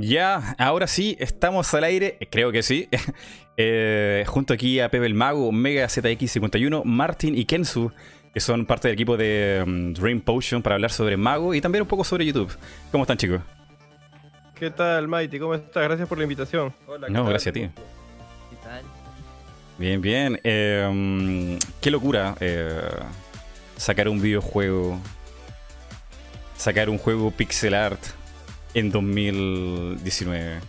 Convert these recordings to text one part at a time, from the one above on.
Ya, ahora sí, estamos al aire, creo que sí. Eh, junto aquí a Pepe el Mago, Mega ZX51, Martin y Kensu, que son parte del equipo de mm, Dream Potion para hablar sobre Mago y también un poco sobre YouTube. ¿Cómo están, chicos? ¿Qué tal, Mighty? ¿Cómo estás? Gracias por la invitación. Hola, No, ¿qué gracias a ti. ¿Qué tal? Bien, bien. Eh, mm, qué locura eh, sacar un videojuego, sacar un juego pixel art en 2019.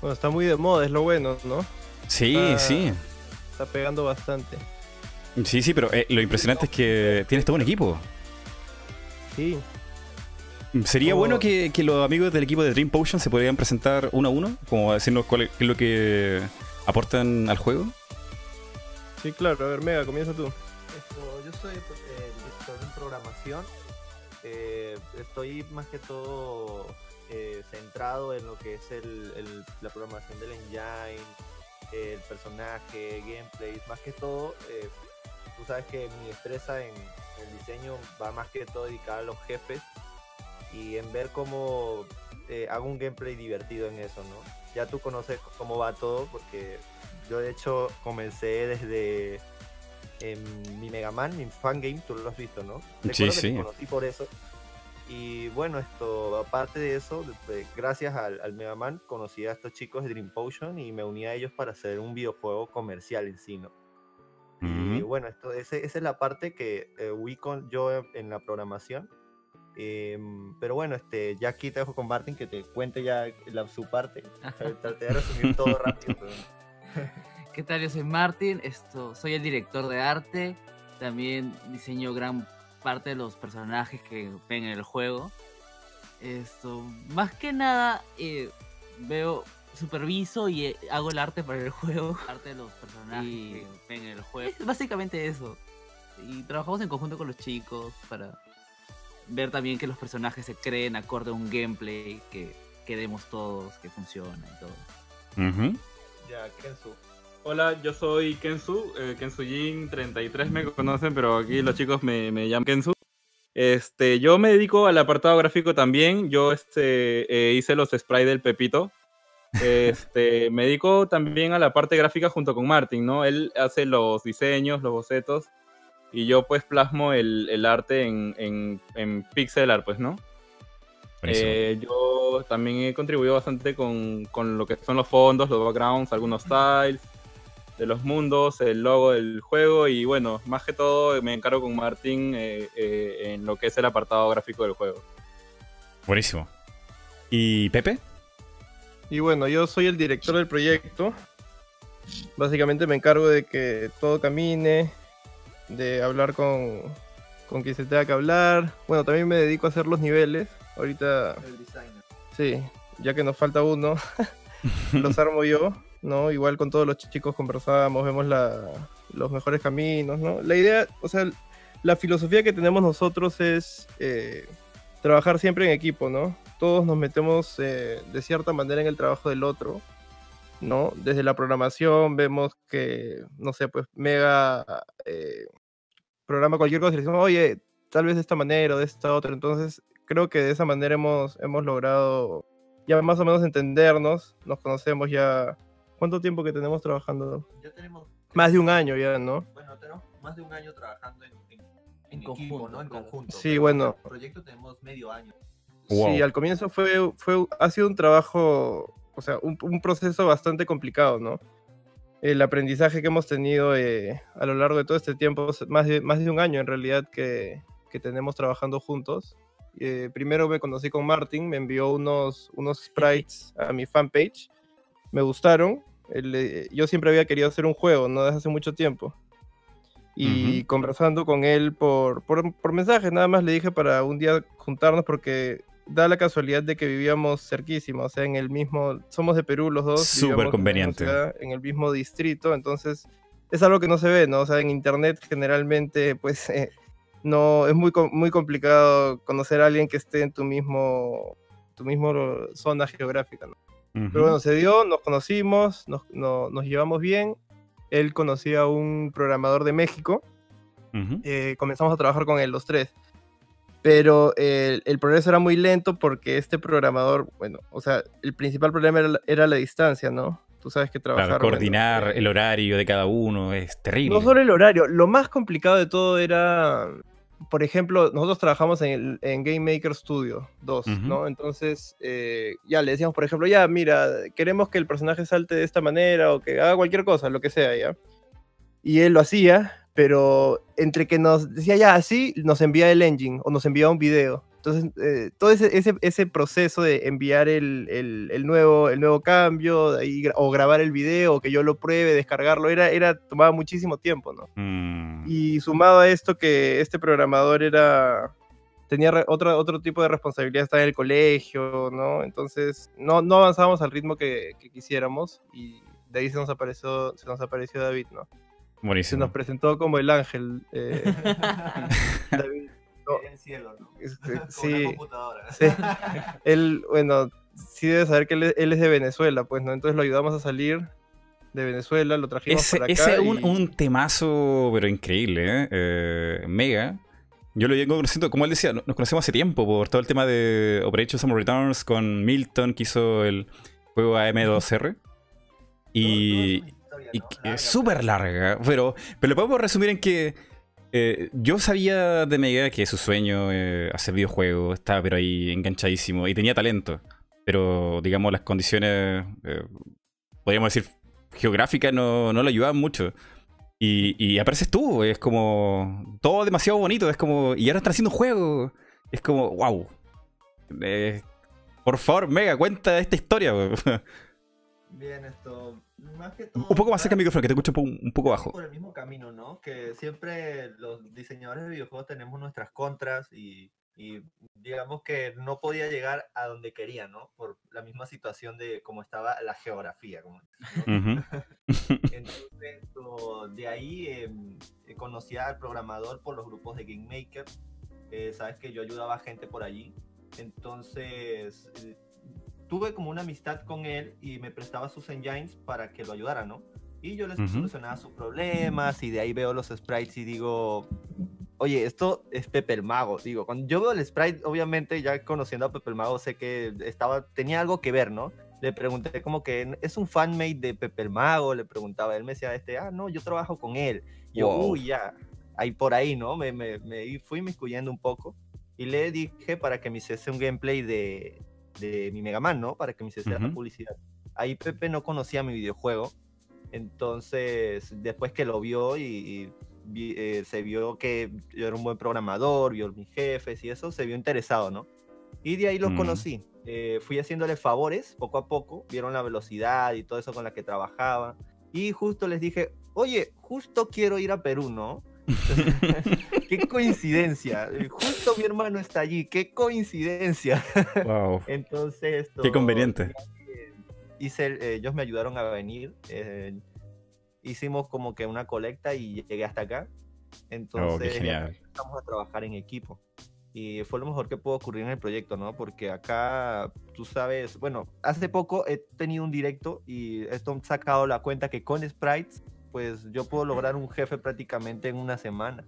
Bueno, está muy de moda, es lo bueno, ¿no? Sí, Ah. sí. Está pegando bastante. Sí, sí, pero eh, lo impresionante es que tienes todo un equipo. Sí. Sería Oh. bueno que, que los amigos del equipo de Dream Potion se podrían presentar uno a uno, como decirnos cuál es, qué es lo que aportan al juego. Sí, claro. A ver, Mega, comienza tú. Esto, yo soy pues, el director en programación. Estoy más que todo eh, centrado en lo que es el, el- la programación del engine, el personaje, gameplay. Más que todo, eh, tú sabes que mi destreza en el diseño va más que todo dedicada a los jefes y en ver cómo eh, hago un gameplay divertido en eso, ¿no? Ya tú conoces cómo va todo porque yo de hecho comencé desde en mi Mega Man, mi fangame, tú lo has visto, ¿no? Sí, Recuerdo que sí. Te conocí por eso. Y bueno, esto, aparte de eso, gracias al, al Mega Man, conocí a estos chicos de Dream Potion y me uní a ellos para hacer un videojuego comercial en sí, ¿no? Y Ujú. bueno, esto, ese- esa es la parte que eh, con yo en- la programación. Em, pero bueno, este, ya aquí te dejo con Martin que te cuente ya la, su parte. Traté de resumir todo rápido. pero- ¿Qué tal? Yo soy Martin, esto, soy el director de arte, también diseño gran parte de los personajes que ven en el juego. Esto, más que nada, eh, veo, superviso y eh, hago el arte para el juego, arte de los personajes que ven en el juego. Es básicamente eso. Y trabajamos en conjunto con los chicos para ver también que los personajes se creen acorde a un gameplay que queremos todos, que funciona y todo. Ujú. Ya, Kenzu. Hola, yo soy Kensu, eh, Kensu Jin 33 me conocen, pero aquí los chicos me, me llaman Kensu. Este, yo me dedico al apartado gráfico también, yo este, eh, hice los sprites del Pepito. Este, me dedico también a la parte gráfica junto con Martin, ¿no? Él hace los diseños, los bocetos, y yo pues plasmo el, el arte en, en, en pixel art, pues, ¿no? Eh, yo también he contribuido bastante con, con lo que son los fondos, los backgrounds, algunos tiles de los mundos, el logo del juego y bueno, más que todo me encargo con Martín eh, eh, en lo que es el apartado gráfico del juego. Buenísimo. ¿Y Pepe? Y bueno, yo soy el director del proyecto. Básicamente me encargo de que todo camine, de hablar con, con quien se tenga que hablar. Bueno, también me dedico a hacer los niveles. Ahorita, El designer. sí, ya que nos falta uno, los armo yo, ¿no? Igual con todos los chicos conversamos, vemos la- los mejores caminos, ¿no? La idea, o sea, la filosofía que tenemos nosotros es eh, trabajar siempre en equipo, ¿no? Todos nos metemos eh, de cierta manera en el trabajo del otro, ¿no? Desde la programación vemos que, no sé, pues Mega eh, programa cualquier cosa y le decimos, oye, tal vez de esta manera o de esta otra. Entonces, creo que de esa manera hemos, hemos logrado ya más o menos entendernos, nos conocemos ya. ¿Cuánto tiempo que tenemos trabajando? Ya tenemos, Más de un año ya, ¿no? bueno, tenemos más de un año trabajando en, en, en En equipo, conjunto, ¿no? En conjunto. Sí, pero bueno. El proyecto tenemos medio año. Wow. Sí, al comienzo fue, fue, ha sido un trabajo, o sea, un, un proceso bastante complicado, ¿no? El aprendizaje que hemos tenido eh, a lo largo de todo este tiempo, más de, más de un año en realidad que, que tenemos trabajando juntos. Eh, primero me conocí con Martin, me envió unos, unos sprites a mi fanpage, me gustaron. Él, eh, yo siempre había querido hacer un juego, ¿no? Desde hace mucho tiempo. Y Ujú. conversando con él por, por, por mensaje, nada más le dije para un día juntarnos porque da la casualidad de que vivíamos cerquísima, o sea, en el mismo, somos de Perú los dos. Súper vivíamos en conveniente. ciudad, En el mismo distrito, entonces es algo que no se ve, ¿no? O sea, en internet generalmente, pues, eh, no, es muy, muy complicado conocer a alguien que esté en tu mismo, tu mismo zona geográfica, ¿no? Ujú. Pero bueno, se dio, nos conocimos, nos, no- nos llevamos bien. Él conocía a un programador de México Ujú. eh, comenzamos a trabajar con él los tres. pero el, el progreso era muy lento porque este programador, bueno, o sea, el principal problema era, la- era la distancia, ¿no? Tú sabes que trabajar... Claro, bueno, coordinar eh, el horario de cada uno es terrible. No solo el horario, lo más complicado de todo era, por ejemplo, nosotros trabajamos en, en Game Maker Studio 2, Ujú. ¿no? Entonces, eh, ya le decíamos, por ejemplo, ya, mira, queremos que el personaje salte de esta manera o que haga cualquier cosa, lo que sea, ¿ya? Y él lo hacía, pero entre que nos decía ya así, nos envía el engine o nos enviaba un video. Entonces, eh, todo ese, ese, ese proceso de enviar el, el- el nuevo, el nuevo cambio ahí o grabar el video, que yo lo pruebe, descargarlo, era, era, tomaba muchísimo tiempo, ¿no? Mm, Y sumado a esto que este programador era tenía re- otro, otro tipo de responsabilidad, estaba en el colegio, ¿no? Entonces no, no avanzábamos al ritmo que, que quisiéramos y de ahí se nos apareció, se nos apareció David, ¿no? Se buenísimo. nos presentó como el ángel. eh, David. No, En el cielo, ¿no? es- Con una sí, computadora. sí. Él, bueno, sí debe saber que él, es- él es de Venezuela, pues, ¿no? Entonces lo ayudamos a salir de Venezuela, lo trajimos Ese, para acá. ese es un, y- un temazo, pero increíble, ¿eh? Eh, Mega. Yo lo llevo conociendo, como él decía, no- nos conocemos hace tiempo por todo el tema de Operation Summer Returns con Milton, que hizo el juego AM2R. Y, es súper larga, pero, pero lo podemos resumir en que eh, yo sabía de Mega que su sueño eh, hacer videojuegos estaba pero ahí enganchadísimo y tenía talento, pero digamos las condiciones, eh, podríamos decir, geográficas no, no lo ayudaban mucho. Y, apareces tú, es como todo demasiado bonito, es como, y ahora están haciendo un juego, es como, wow. por favor, Mega, cuenta esta historia. Bien, esto. Más que todo. un poco más cerca del micrófono, que te escucho un poco- un poco bajo. Por el mismo camino, ¿no? Que siempre los diseñadores de videojuegos tenemos nuestras contras y, y digamos que no podía llegar a donde quería, ¿no? Por la misma situación de cómo estaba la geografía. Como, ¿no? Ujú. Entonces, de ahí em, eh, conocí al programador por los grupos de Game Maker. Eh, Sabes que yo ayudaba a gente por allí. Entonces, eh, tuve como una amistad con él y me prestaba sus engines para que lo ayudara, ¿no? Y yo les Ujú. solucionaba sus problemas y de ahí veo los sprites y digo, oye, esto es Pepe el Mago. Digo, cuando yo veo el sprite, obviamente ya conociendo a Pepe el Mago sé que estaba, tenía algo que ver, ¿no? Le pregunté como que es un fanmate de Pepe el Mago, le preguntaba, él me decía, este, ah, no, yo trabajo con él. Y yo, Wow. uy, ya, ahí por ahí, ¿no? Me, me, me fui miscuyendo un poco y le dije para que me hiciese un gameplay de, de mi Mega Man, ¿no? Para que me hiciese la publicidad. Ahí Pepe no conocía mi videojuego, entonces después que lo vio y, y vi- eh, se vio que yo era un buen programador, vio mis jefes y eso, se vio interesado, ¿no? Y de ahí los Mm. conocí. Eh, fui haciéndole favores poco a poco, vieron la velocidad y todo eso con la que trabajaba. Y justo les dije, oye, justo quiero ir a Perú, ¿no? qué coincidencia. eh, Justo mi hermano está allí, qué coincidencia. wow. Entonces, Qué conveniente. Hice, eh, ellos me ayudaron a venir. eh, hicimos como que una colecta y llegué hasta acá. Entonces, Oh, genial. empezamos a trabajar en equipo. Y fue lo mejor que pudo ocurrir en el proyecto, ¿no? Porque acá, tú sabes, bueno, hace poco he tenido un directo y esto me ha sacado la cuenta que con sprites, pues yo puedo lograr un jefe prácticamente en una semana.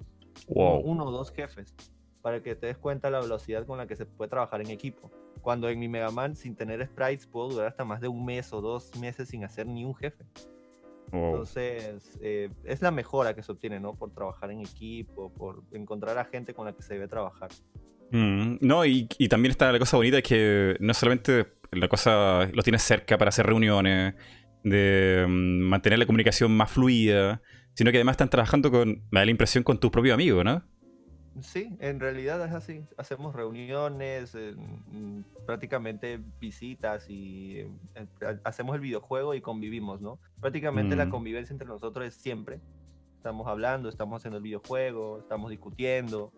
Wow. Uno o dos jefes. Para que te des cuenta la velocidad con la que se puede trabajar en equipo. Cuando en mi Mega Man, sin tener sprites, puedo durar hasta más de un mes o dos meses sin hacer ni un jefe. wow. Entonces, eh, es la mejora que se obtiene, ¿no? Por trabajar en equipo, por encontrar a gente con la que se debe trabajar. Mm, no, y, y también está la cosa bonita que no solamente la cosa lo tienes cerca para hacer reuniones, de mm, mantener la comunicación más fluida, sino que además están trabajando con, me da la impresión, con tus propios amigos, ¿no? Sí, en realidad es así. Hacemos reuniones, eh, mm, prácticamente visitas y eh, ha- hacemos el videojuego y convivimos, ¿no? Prácticamente la Mm. convivencia entre nosotros es siempre. Estamos hablando, estamos haciendo el videojuego, estamos discutiendo.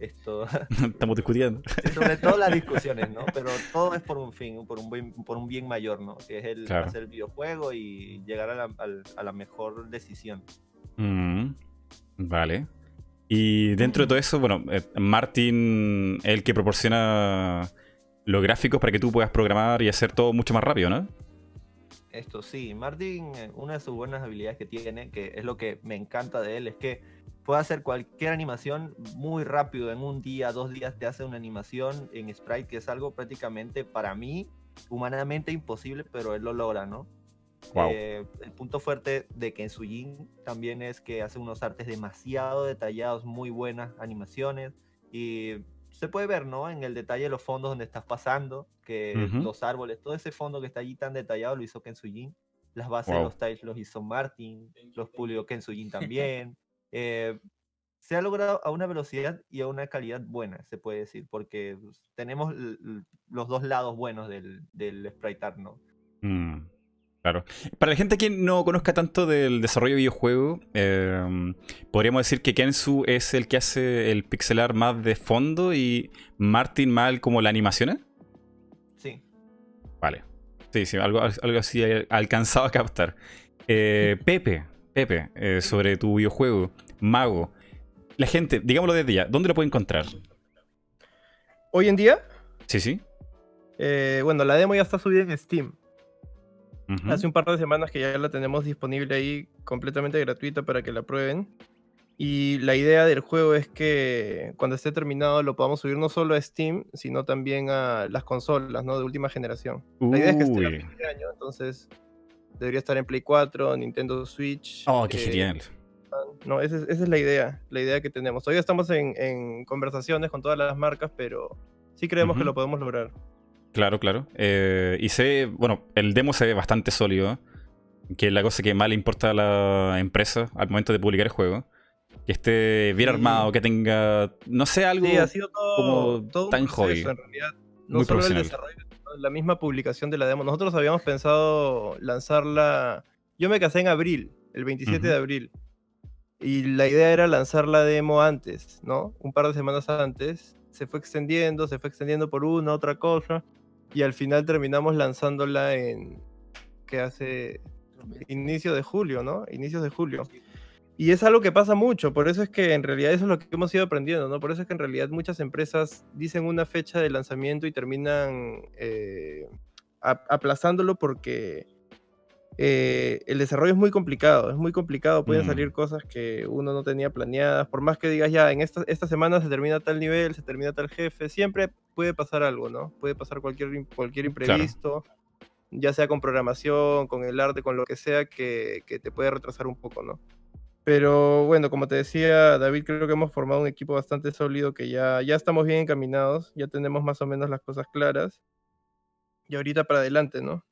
Esto, Estamos discutiendo. sí, sobre todo las discusiones, ¿no? Pero todo es por un fin, por un bien, por un bien mayor, ¿no? Que es el Claro. hacer el videojuego y llegar a la, a la mejor decisión. Mm, vale. Y dentro de todo eso, bueno, eh, Martin es el que proporciona los gráficos para que tú puedas programar y hacer todo mucho más rápido, ¿no? Esto sí, Martin, eh, una de sus buenas habilidades que tiene, que es lo que me encanta de él, es que puede hacer cualquier animación muy rápido, en un día, dos días te hace una animación en Sprite, que es algo prácticamente para mí humanamente imposible, pero él lo logra, ¿no? Wow. Eh, el punto fuerte de Kensujin también es que hace unos artes demasiado detallados, muy buenas animaciones y se puede ver, ¿no? En el detalle de los fondos donde estás pasando, que los árboles, todo ese fondo que está allí tan detallado lo hizo Kensujin. Las bases Wow. de los tiles los hizo Martin, los pulió Kensujin también. Eh, se ha logrado a una velocidad y a una calidad buena, se puede decir, porque pues, tenemos los dos lados buenos del, del sprite art, ¿no? Mm, claro. Para la gente que no conozca tanto del desarrollo de videojuegos, eh, podríamos decir que Kensu es el que hace el pixel art más de fondo y Martin mal como la animación. Sí. Vale. Sí, sí, algo, algo así alcanzado a captar. Eh, Pepe, Pepe, eh, sobre tu videojuego, Mago. La gente, digámoslo desde ya, ¿dónde lo puede encontrar? Hoy en día, Sí, sí. eh, bueno, la demo ya está subida en Steam. Hace un par de semanas que ya la tenemos disponible ahí completamente gratuita para que la prueben. Y la idea del juego es que cuando esté terminado lo podamos subir no solo a Steam, sino también a las consolas, ¿no? De última generación. La idea es que esté a fin de año, entonces debería estar en Play 4, Nintendo Switch. Oh, qué eh, genial. No, esa es, esa es la idea, la idea que tenemos. Todavía estamos en, en conversaciones con todas las marcas, pero sí creemos que lo podemos lograr. Claro, claro. Eh, y se bueno, el demo se ve bastante sólido, que es la cosa que más le importa a la empresa al momento de publicar el juego. Que esté bien Sí. armado, que tenga, no sé, algo... Sí, ha sido todo, como todo un tan hobby. en realidad. No Muy solo el profesional. desarrollo, sino la misma publicación de la demo. Nosotros habíamos pensado lanzarla. Yo me casé en abril, el 27 de abril. Y la idea era lanzar la demo antes, ¿no? Un par de semanas antes. Se fue extendiendo, se fue extendiendo por una, otra cosa. Y al final terminamos lanzándola en. que hace. inicio de julio, ¿no? Inicios de julio. Y es algo que pasa mucho, por eso es que en realidad eso es lo que hemos ido aprendiendo, ¿no? Por eso es que en realidad muchas empresas dicen una fecha de lanzamiento y terminan eh, ap- aplazándolo porque eh, el desarrollo es muy complicado, es muy complicado, pueden Mm. salir cosas que uno no tenía planeadas, por más que digas ya, en esta, esta semana se termina tal nivel, se termina tal jefe, siempre puede pasar algo, ¿no? Puede pasar cualquier, cualquier imprevisto, ya sea con programación, con el arte, con lo que sea, que, que te puede retrasar un poco, ¿no? Pero bueno, como te decía David, creo que hemos formado un equipo bastante sólido que ya, ya estamos bien encaminados, ya tenemos más o menos las cosas claras. Y ahorita para adelante, ¿no?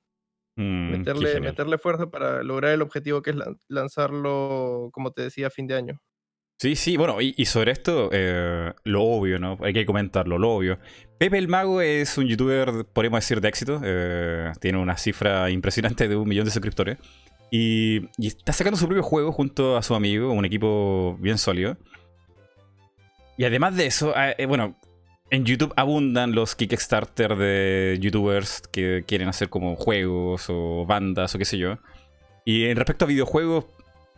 Mm, Meterle, meterle fuerza para lograr el objetivo que es lan- lanzarlo, como te decía, a fin de año. Sí, sí, bueno, y, y sobre esto, eh, lo obvio, ¿no? Hay que comentarlo, lo obvio. Pepe el Mago es un youtuber, podríamos decir, de éxito. eh, tiene una cifra impresionante de un millón de suscriptores. Y, y está sacando su propio juego junto a su amigo, un equipo bien sólido. Y además de eso, ah, eh, bueno, en YouTube abundan los Kickstarter de youtubers que quieren hacer como juegos o bandas o qué sé yo. Y en respecto a videojuegos,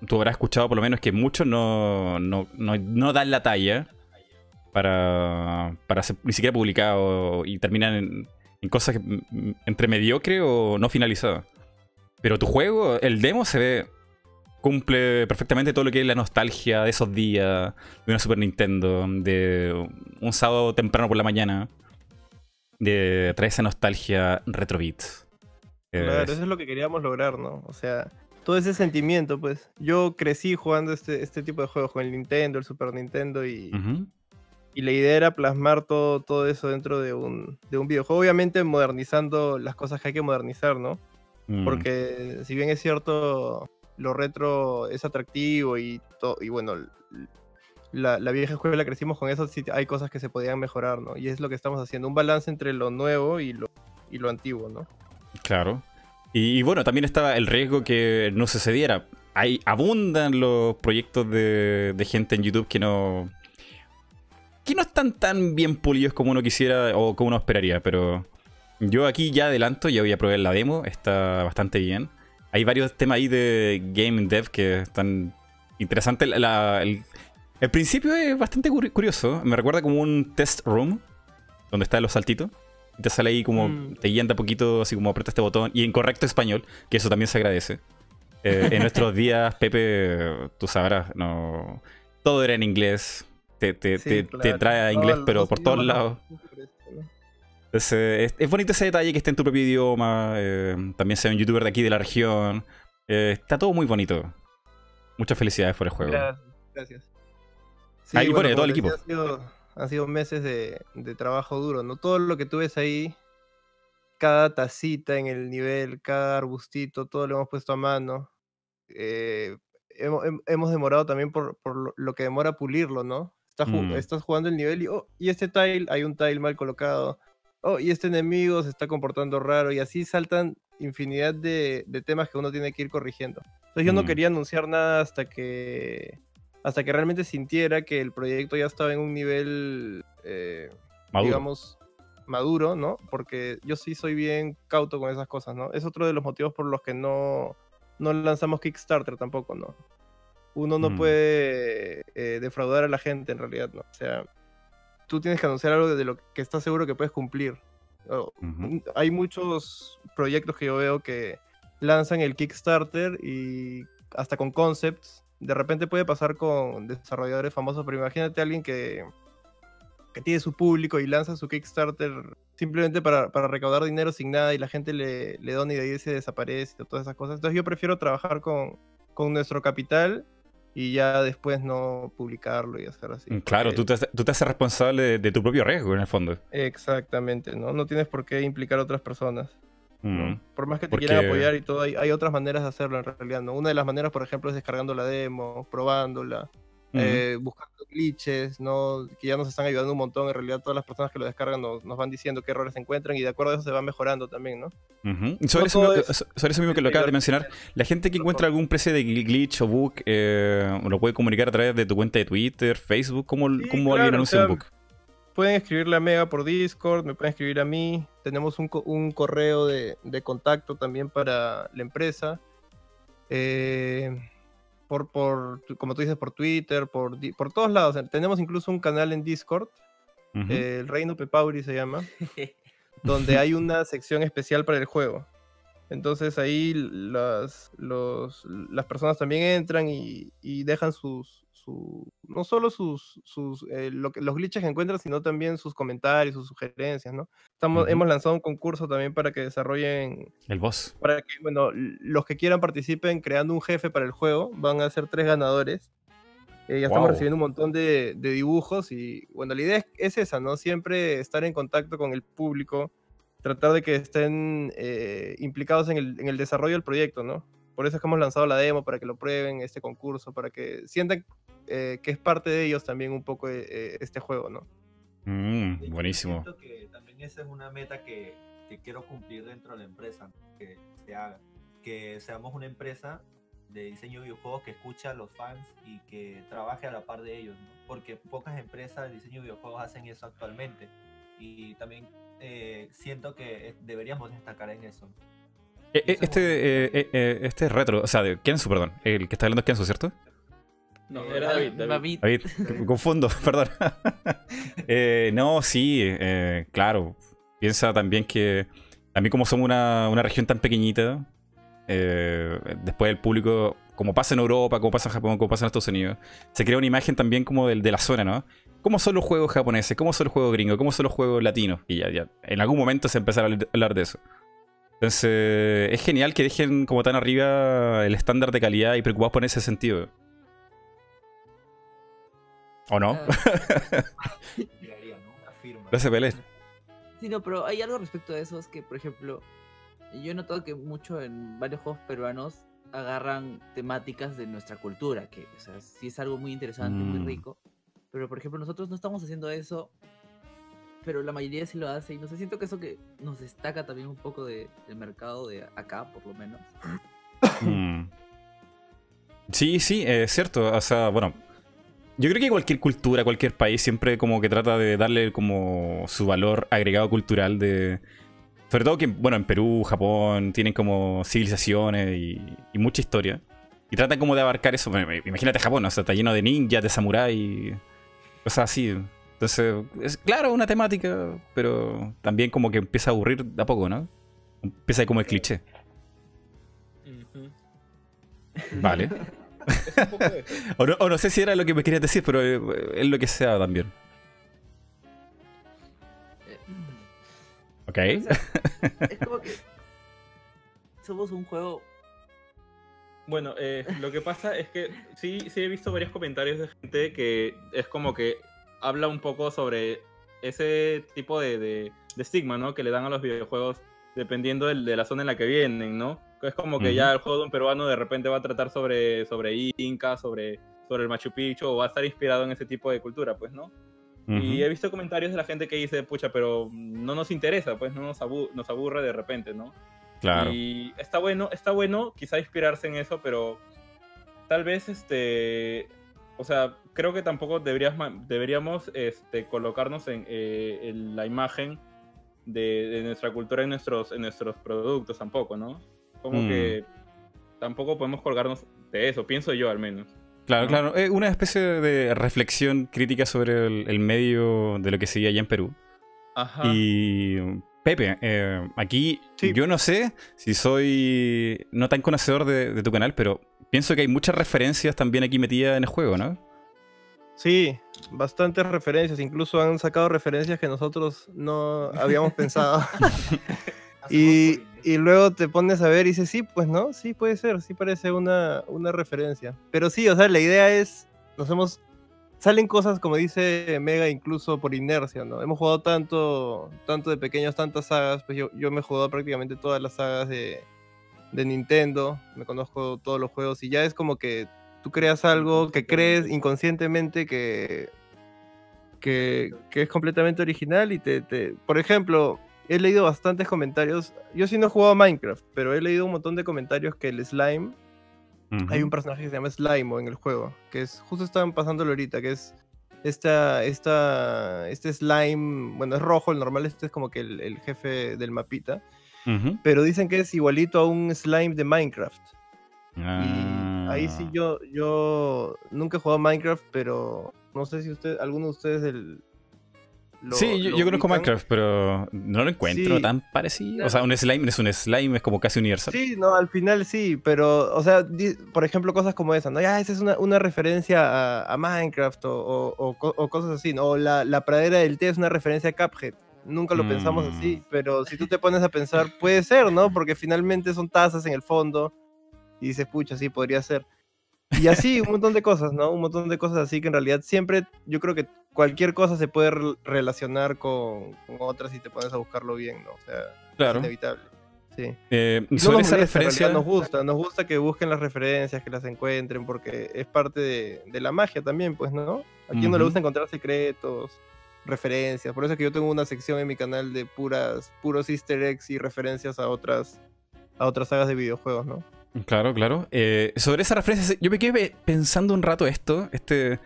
tú habrás escuchado por lo menos que muchos no, no, no, no dan la talla para, para ser ni siquiera publicado y terminan en, en cosas entre mediocre o no finalizado. Pero tu juego, el demo se ve, cumple perfectamente todo lo que es la nostalgia de esos días, de una Super Nintendo, de un sábado temprano por la mañana, de traer esa nostalgia retro beat. Eh, Claro, eso es lo que queríamos lograr, ¿no? O sea, todo ese sentimiento, pues. Yo crecí jugando este, este tipo de juegos con el Nintendo, el Super Nintendo y, y la idea era plasmar todo, todo eso dentro de un, de un videojuego. Obviamente modernizando las cosas que hay que modernizar, ¿no? Mm, Porque si bien es cierto, lo retro es atractivo y, y bueno, la, la vieja escuela crecimos con eso, sí hay cosas que se podían mejorar, ¿no? Y es lo que estamos haciendo, un balance entre lo nuevo y lo, y lo antiguo, ¿no? Claro. Y, y bueno, también estaba el riesgo que no sucediera. Hay, abundan los proyectos de, de gente en YouTube que no. que no están tan bien pulidos como uno quisiera o como uno esperaría, pero yo aquí ya adelanto, ya voy a probar la demo, está bastante bien. Hay varios temas ahí de Game Dev que están interesantes. La- la- el, el principio es bastante curi- curioso, me recuerda como un test room, donde están los saltitos. Te sale ahí como, Mm. te guían de a poquito, así como aprieta este botón, y en correcto español, que eso también se agradece. Eh, en nuestros días, Pepe, tú sabrás, no, todo era en inglés. Te, te, Sí, te- te claro. trae a inglés, pero por todos lados. Entonces, eh, es, es bonito ese detalle que esté en tu propio idioma. eh, también sea un youtuber de aquí de la región. Eh, está todo muy bonito. Muchas felicidades por el juego. Gracias. gracias. Ah, y bueno, de todo el equipo. Han sido, han sido meses de, de trabajo duro, ¿no? Todo lo que tú ves ahí, cada tacita en el nivel, cada arbustito, todo lo hemos puesto a mano. Eh, hemo- hem- hemos, demorado también por, por lo, que demora pulirlo, ¿no? Mm. estás jugando el nivel y, oh, y este tile, hay un tile mal colocado. Oh, y este enemigo se está comportando raro. Y así saltan infinidad de, de temas que uno tiene que ir corrigiendo. Entonces yo no Mm. quería anunciar nada hasta que hasta que realmente sintiera que el proyecto ya estaba en un nivel, eh, Maduro. digamos, maduro, ¿no? Porque yo sí soy bien cauto con esas cosas, ¿no? Es otro de los motivos por los que no, no lanzamos Kickstarter tampoco, ¿no? Uno no Mm. puede eh, defraudar a la gente en realidad, ¿no? O sea, tú tienes que anunciar algo de lo que estás seguro que puedes cumplir. Hay muchos proyectos que yo veo que lanzan el Kickstarter y hasta con concepts. De repente puede pasar con desarrolladores famosos, pero imagínate a alguien que, que tiene su público y lanza su Kickstarter simplemente para, para recaudar dinero sin nada y la gente le, le dona y de ahí se desaparece y todas esas cosas. Entonces yo prefiero trabajar con, con nuestro capital y ya después no publicarlo y hacer así. Mm, Claro, tú te, haces- tú te haces responsable de, de tu propio riesgo, en el fondo. Exactamente, ¿no? No tienes por qué implicar a otras personas. Mm. Por más que te Porque- quieran apoyar y todo, hay, hay otras maneras de hacerlo en realidad, ¿no? Una de las maneras, por ejemplo, es descargando la demo, probándola, Eh, buscando glitches, ¿no? Que ya nos están ayudando un montón. En realidad, todas las personas que lo descargan nos, nos van diciendo qué errores se encuentran y de acuerdo a eso se va mejorando también, ¿no? Y Sobre, No eso que, es sobre eso mismo que lo acabas de mencionar, la gente que encuentra algún precio de gl- glitch o bug, eh, lo puede comunicar a través de tu cuenta de Twitter, Facebook, ¿cómo, Sí, cómo claro, alguien o anuncia sea, un bug? Pueden escribirle a Mega por Discord, me pueden escribir a mí. Tenemos un, co- un correo de, de contacto también para la empresa. Eh, por, por, como tú dices, por Twitter, por, por todos lados. Tenemos incluso un canal en Discord, el Reino Pepauri se llama, donde hay una sección especial para el juego. Entonces ahí las, los, las personas también entran y, y dejan sus, su, no solo sus, sus eh, lo que, los glitches que encuentran, sino también sus comentarios, sus sugerencias, ¿no? Estamos. Hemos lanzado un concurso también para que desarrollen, El boss. para que, bueno, los que quieran participen creando un jefe para el juego, van a ser tres ganadores. Eh, ya estamos Wow. recibiendo un montón de, de dibujos y, bueno, la idea es, es esa, ¿no? Siempre estar en contacto con el público, tratar de que estén eh, implicados en el, en el desarrollo del proyecto, ¿no? Por eso es que hemos lanzado la demo, para que lo prueben, este concurso, para que sientan eh, que es parte de ellos también un poco eh, este juego, ¿no? Mm, yo buenísimo. Siento que también esa es una meta que, que quiero cumplir dentro de la empresa, que se haga. Que seamos una empresa de diseño de videojuegos que escucha a los fans y que trabaje a la par de ellos, ¿no? Porque pocas empresas de diseño de videojuegos hacen eso actualmente. Y también eh, siento que eh, deberíamos destacar en eso. Eh, eh, Este, eh, eh, este es retro, o sea, de Kensu, perdón. El que está hablando es Kensu, ¿cierto? No, Eh, era David. David. David. David, confundo, perdón. Eh, no, sí, eh, claro. Piensa también que, también como somos una, una región tan pequeñita, eh, después el público, como pasa en Europa, como pasa en Japón, como pasa en Estados Unidos, se crea una imagen también como del, de la zona, ¿no? ¿Cómo son los juegos japoneses? ¿Cómo son los juegos gringos? ¿Cómo son los juegos latinos? Y ya, ya, en algún momento se empezará a hablar de eso. Entonces, es genial que dejen como tan arriba el estándar de calidad y preocupados por ese sentido. ¿O no? Ah, ¿no? Sí, no, pero hay algo respecto a eso, es que, por ejemplo, yo he notado que mucho en varios juegos peruanos agarran temáticas de nuestra cultura, que, o sea, sí es algo muy interesante, Mm. muy rico, pero, por ejemplo, nosotros no estamos haciendo eso, pero la mayoría sí lo hace, y no sé, siento que eso que nos destaca también un poco de- del mercado de acá, por lo menos. Mm. Sí, sí, es cierto. O sea, bueno. Yo creo que cualquier cultura, cualquier país siempre como que trata de darle como su valor agregado cultural de... Sobre todo que, bueno, en Perú, Japón, tienen como civilizaciones y, y mucha historia. Y tratan como de abarcar eso. Bueno, imagínate Japón, o sea, está lleno de ninjas, de samurái, cosas así. Entonces, es claro, una temática, pero también como que empieza a aburrir de a poco, ¿no? Empieza como el cliché. Vale. Es un poco eso. O no, o no sé si era lo que me querías decir, pero eh, es lo que sea también. Eh, Ok. o sea, es como que somos un juego Bueno, eh, lo que pasa es que sí, sí he visto varios comentarios de gente que es como que habla un poco sobre ese tipo de, de- de estigma, ¿no? Que le dan a los videojuegos dependiendo del- de la zona en la que vienen, ¿no? Es como que ya el juego de un peruano de repente va a tratar sobre, sobre Inca, sobre, sobre el Machu Picchu, o va a estar inspirado en ese tipo de cultura, pues, ¿no? Y he visto comentarios de la gente que dice, pucha, pero no nos interesa, pues, no nos, abu- nos aburre de repente, ¿no? Claro. Y está bueno, está bueno quizá inspirarse en eso, pero tal vez este, o sea, creo que tampoco deberías, deberíamos este, colocarnos en, eh, en la imagen de, de nuestra cultura en nuestros, en nuestros productos tampoco, ¿no? Como Mm. que tampoco podemos colgarnos de eso, pienso yo al menos. Claro, ¿no? claro. Es una especie de reflexión crítica sobre el, el medio de lo que sigue allá en Perú. Ajá. Y Pepe, eh, aquí Sí. yo no sé si soy no tan conocedor de, de tu canal, pero pienso que hay muchas referencias también aquí metidas en el juego, ¿no? Sí, bastantes referencias, incluso han sacado referencias que nosotros no habíamos pensado. y, y luego te pones a ver y dices, sí, pues no, sí puede ser, sí parece una, una referencia. Pero sí, o sea, la idea es, nos hemos, salen cosas como dice Mega incluso por inercia, ¿no? Hemos jugado tanto, tanto de pequeños, tantas sagas, pues yo, yo me he jugado prácticamente todas las sagas de, de Nintendo, me conozco todos los juegos y ya es como que tú creas algo que crees inconscientemente que, que, que es completamente original y te, te- Por ejemplo, he leído bastantes comentarios. Yo sí no he jugado a Minecraft, pero he leído un montón de comentarios que el slime... Hay un personaje que se llama Slimo en el juego, que es... Justo estaban pasándolo ahorita, que es... Esta, esta, este slime, bueno, es rojo, el normal este es como que el, el jefe del mapita, pero dicen que es igualito a un slime de Minecraft. Y ahí sí Ah. yo, yo nunca he jugado Minecraft, pero no sé si usted, alguno de ustedes del, lo- sí, yo, conozco. Minecraft, pero no lo encuentro Sí. tan parecido. O sea, un slime es un slime, es como casi universal. Sí, no, al final sí, pero, o sea, di- por ejemplo, cosas como esa, ¿no? Ya, esa es una, una referencia a, a Minecraft o, o- o co- o cosas así, ¿no? O la, la pradera del té es una referencia a Cuphead. Nunca lo pensamos así, Mm. pero si tú te pones a pensar, puede ser, ¿no? Porque finalmente son tazas en el fondo y dices, pucha, sí, podría ser. Y así, un montón de cosas, ¿no? Un montón de cosas así que en realidad siempre, yo creo que cualquier cosa se puede re- relacionar con, con otras si te pones a buscarlo bien, ¿no? O sea, es Claro. inevitable. Sí. Eh, no sobre nos esa molesta, referencia. nos gusta, nos gusta que busquen las referencias, que las encuentren, porque es parte de, de la magia también, pues, ¿no? A quien no le gusta encontrar secretos, referencias. Por eso es que yo tengo una sección en mi canal de puras, puros easter eggs y referencias a otras, a otras sagas de videojuegos, ¿no? Claro, claro. Eh, sobre esa referencia, yo me quedé pe- pensando un rato esto. Este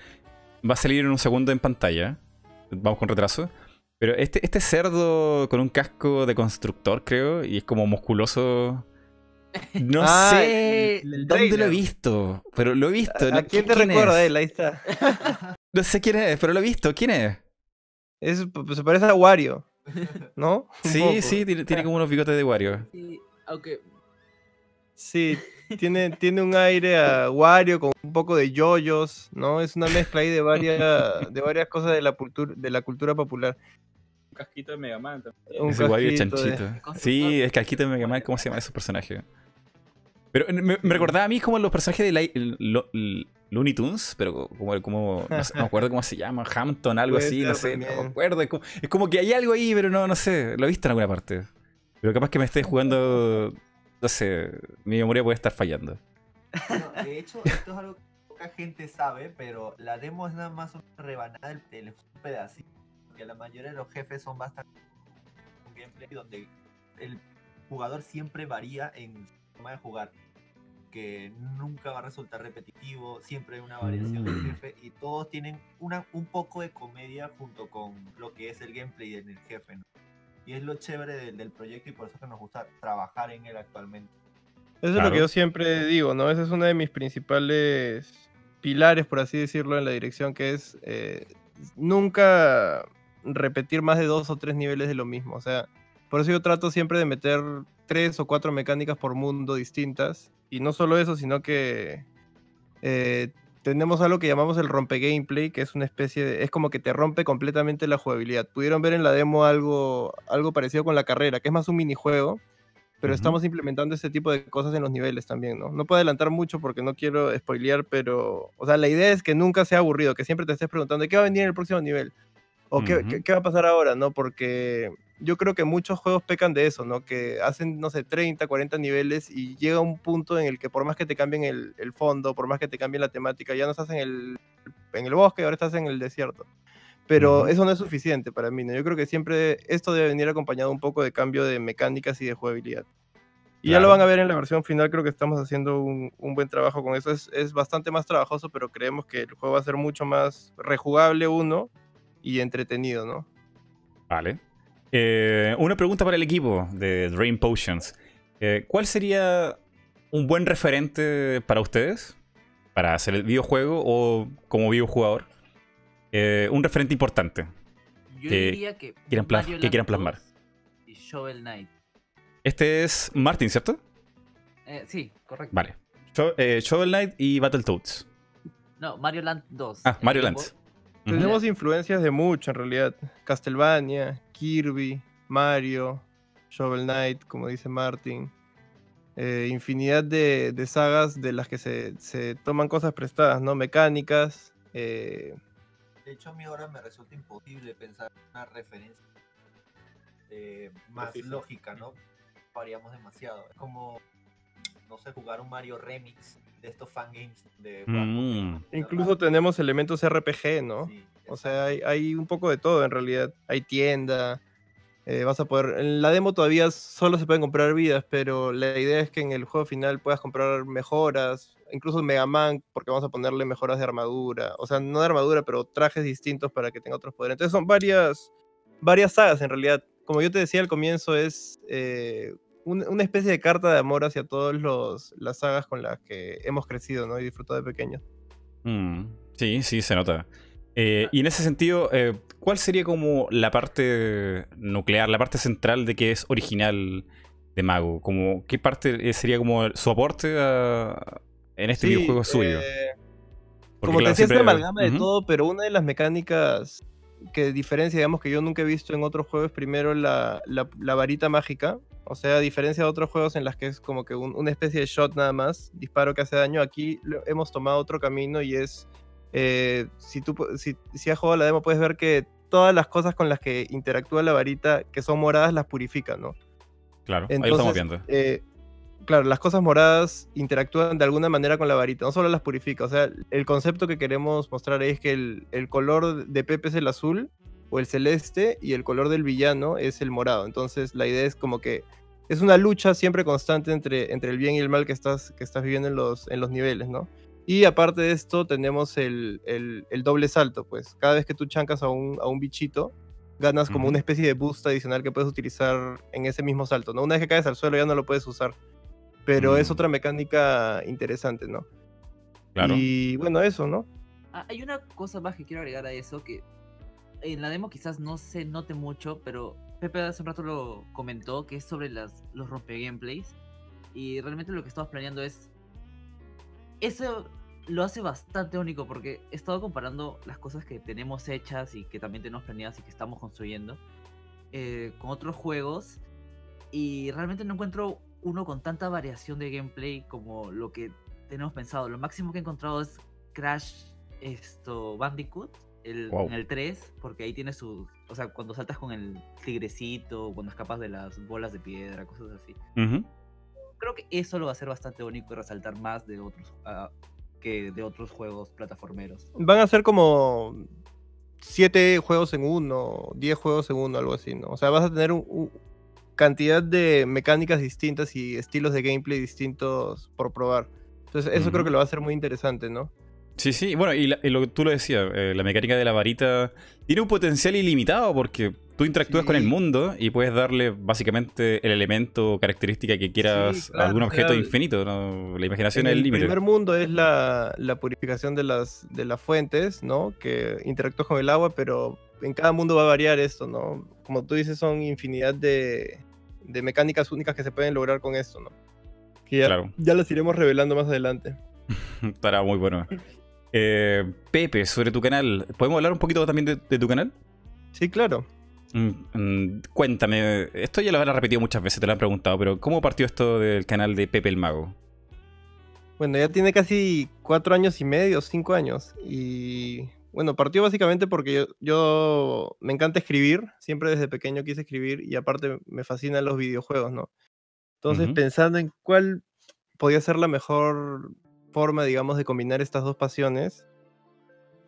va a salir en un segundo en pantalla. Vamos con retraso. Pero este, este cerdo con un casco de constructor, creo, y es como musculoso. No Ah, sé el- el dónde lo he visto, pero lo he visto. ¿A, quién te ¿quién recuerda es? él? Ahí está. No sé quién es, pero lo he visto. ¿Quién es? Es, se parece a Wario, ¿no? Sí, sí, tiene, tiene como unos bigotes de Wario. Sí, aunque Sí, tiene, tiene un aire a Wario con un poco de yoyos, ¿no? Es una mezcla ahí de varias, de varias cosas de la, cultura de la cultura popular. Un casquito de Mega Man también. Un Ese Wario de- chanchito. Sí, es Casquito de Mega Man, ¿cómo se llama esos personajes? Pero me, me recordaba a mí como los personajes de la- lo- Looney Tunes, pero como, como no, sé, no me acuerdo cómo se llama, Hampton, algo Puede así, no sé, no me también. acuerdo. Es como, es como que hay algo ahí, pero no, no sé, lo he visto en alguna parte. Pero capaz que me esté jugando, sé, mi memoria puede estar fallando. Bueno, de hecho, esto es algo que poca gente sabe, pero la demo es nada más una rebanada del teléfono, un pedacito. Porque la mayoría de los jefes son bastante un gameplay donde el jugador siempre varía en su forma de jugar. Que nunca va a resultar repetitivo, siempre hay una variación del Mm. jefe y todos tienen una, un poco de comedia junto con lo que es el gameplay en el jefe. ¿no? Y es lo chévere del, del proyecto y por eso que nos gusta trabajar en él actualmente. Eso es lo que yo siempre digo, ¿no? Ese es uno de mis principales pilares, por así decirlo, en la dirección, que es eh, nunca repetir más de dos o tres niveles de lo mismo. O sea, por eso yo trato siempre de meter tres o cuatro mecánicas por mundo distintas. Y no solo eso, sino que eh, tenemos algo que llamamos el rompe gameplay, que es una especie de, es como que te rompe completamente la jugabilidad. Pudieron ver en la demo algo, algo parecido con la carrera, que es más un minijuego, pero Ujú. estamos implementando este tipo de cosas en los niveles también, ¿no? No puedo adelantar mucho porque no quiero spoilear, pero, o sea, la idea es que nunca sea aburrido, que siempre te estés preguntando, ¿qué va a venir en el próximo nivel? ¿O qué, Ujú. qué- qué va a pasar ahora, no? Porque yo creo que muchos juegos pecan de eso, ¿no? Que hacen, no sé, 30, 40 niveles y llega un punto en el que por más que te cambien el, el fondo, por más que te cambien la temática, ya no estás en el, en el bosque, ahora estás en el desierto. Pero eso no es suficiente para mí, ¿no? Yo creo que siempre esto debe venir acompañado un poco de cambio de mecánicas y de jugabilidad. Y ya lo Claro. van a ver en la versión final, creo que estamos haciendo un, un buen trabajo con eso. Es, es bastante más trabajoso, pero creemos que el juego va a ser mucho más rejugable uno y entretenido, ¿no? Vale. Eh, una pregunta para el equipo de Dream Potions. Eh, ¿Cuál sería un buen referente para ustedes? Para hacer el videojuego o como videojugador. Eh, un referente importante. Yo que diría que. quieran plas- Mario que Land quieran plasmar. 2 Y Shovel Knight. Este es Martin, ¿cierto? Eh, sí, correcto. Vale. Sho- Shovel Knight y Battletoads. No, Mario Land 2. Ah, Mario Land. Tenemos influencias de mucho en realidad. Castlevania, Kirby, Mario, Shovel Knight, como dice Martin. Eh, infinidad de, de sagas de las que se, se toman cosas prestadas, ¿no? Mecánicas. eh, De hecho, a mí ahora me resulta imposible pensar en una referencia eh, más lógica, ¿no? Variamos demasiado. Es como, no sé, jugar un Mario Remix de estos fangames de... Mm. incluso tenemos elementos RPG, ¿no? Sí, O sea, hay, hay un poco de todo en realidad. Hay tienda. eh, vas a poder. En la demo todavía solo se pueden comprar vidas, pero la idea es que en el juego final puedas comprar mejoras. Incluso Mega Man, porque vamos a ponerle mejoras de armadura. O sea, no de armadura, pero trajes distintos para que tenga otros poderes. Entonces son varias, varias sagas en realidad. Como yo te decía al comienzo, es eh, un- una especie de carta de amor hacia todas las sagas con las que hemos crecido ¿no? y disfrutado de pequeños. Mm, Sí, sí, se nota. Eh, y en ese sentido, eh, ¿cuál sería como la parte nuclear, la parte central de que es original de Mago? Como, ¿Qué parte eh, sería como su aporte a- en este Sí, videojuego suyo? eh, como te claro, es siempre- una amalgama de todo, pero una de las mecánicas que diferencia, digamos, que yo nunca he visto en otros juegos, primero la, la- la varita mágica. O sea, a diferencia de otros juegos en las que es como que un- una especie de shot nada más, disparo que hace daño, aquí hemos tomado otro camino y es, eh, si, tú, si, si has jugado la demo, puedes ver que todas las cosas con las que interactúa la varita, que son moradas, las purifica, ¿no? Claro, ahí lo estamos Entonces, viendo. eh, claro, las cosas moradas interactúan de alguna manera con la varita, no solo las purifica. O sea, el concepto que queremos mostrar ahí es que el, el color de Pepe es el azul o el celeste y el color del villano es el morado. Entonces, la idea es como que es una lucha siempre constante entre, entre el bien y el mal que estás, que estás viviendo en los, en los niveles, ¿no? Y aparte de esto, tenemos el, el- el doble salto, pues. Cada vez que tú chancas a un, a un bichito, ganas como una especie de boost adicional que puedes utilizar en ese mismo salto, ¿no? Una vez que caes al suelo ya no lo puedes usar. Pero es Mm. otra mecánica interesante, ¿no? Claro. Y bueno, eso, ¿no? Ah, hay una cosa más que quiero agregar a eso que en la demo quizás no se note mucho, pero Pepe hace un rato lo comentó, que es sobre las, los rompe gameplays. Y realmente lo que estamos planeando es... Eso lo hace bastante único porque he estado comparando las cosas que tenemos hechas y que también tenemos planeadas y que estamos construyendo eh, con otros juegos. Y realmente no encuentro uno con tanta variación de gameplay como lo que tenemos pensado. Lo máximo que he encontrado es Crash esto Bandicoot el, Wow. en el 3, porque ahí tiene su. O sea, cuando saltas con el tigrecito, cuando escapas de las bolas de piedra, cosas así. Creo que eso lo va a hacer bastante único y resaltar más de otros ah, que de otros juegos plataformeros. Van a ser como siete juegos en uno, 10 juegos en uno, algo así, ¿no? O sea, vas a tener un, un- cantidad de mecánicas distintas y estilos de gameplay distintos por probar. Entonces, eso creo que lo va a hacer muy interesante, ¿no? Sí, sí, bueno, y, la- y lo tú lo decías, eh, la mecánica de la varita tiene un potencial ilimitado porque tú interactúas con el mundo y puedes darle básicamente el elemento o característica que quieras claro, a algún objeto infinito. ¿no? La imaginación En es el el límite. primer mundo es la, la purificación de las, de las fuentes, ¿no? Que interactúa con el agua, pero en cada mundo va a variar esto, ¿no? Como tú dices, son infinidad de, de mecánicas únicas que se pueden lograr con esto, ¿no? Que ya, Claro. ya las iremos revelando más adelante. Estará muy bueno. Eh, Pepe, sobre tu canal, ¿podemos hablar un poquito también de, de tu canal? Sí, claro. Mm, mm, cuéntame, esto ya lo habrás repetido muchas veces, te lo han preguntado, pero ¿cómo partió esto del canal de Pepe el Mago? Bueno, ya tiene casi cuatro años y medio, cinco años. Y bueno, partió básicamente porque yo, yo me encanta escribir, siempre desde pequeño quise escribir y aparte me fascinan los videojuegos, ¿no? Entonces, pensando en cuál podía ser la mejor forma, digamos, de combinar estas dos pasiones,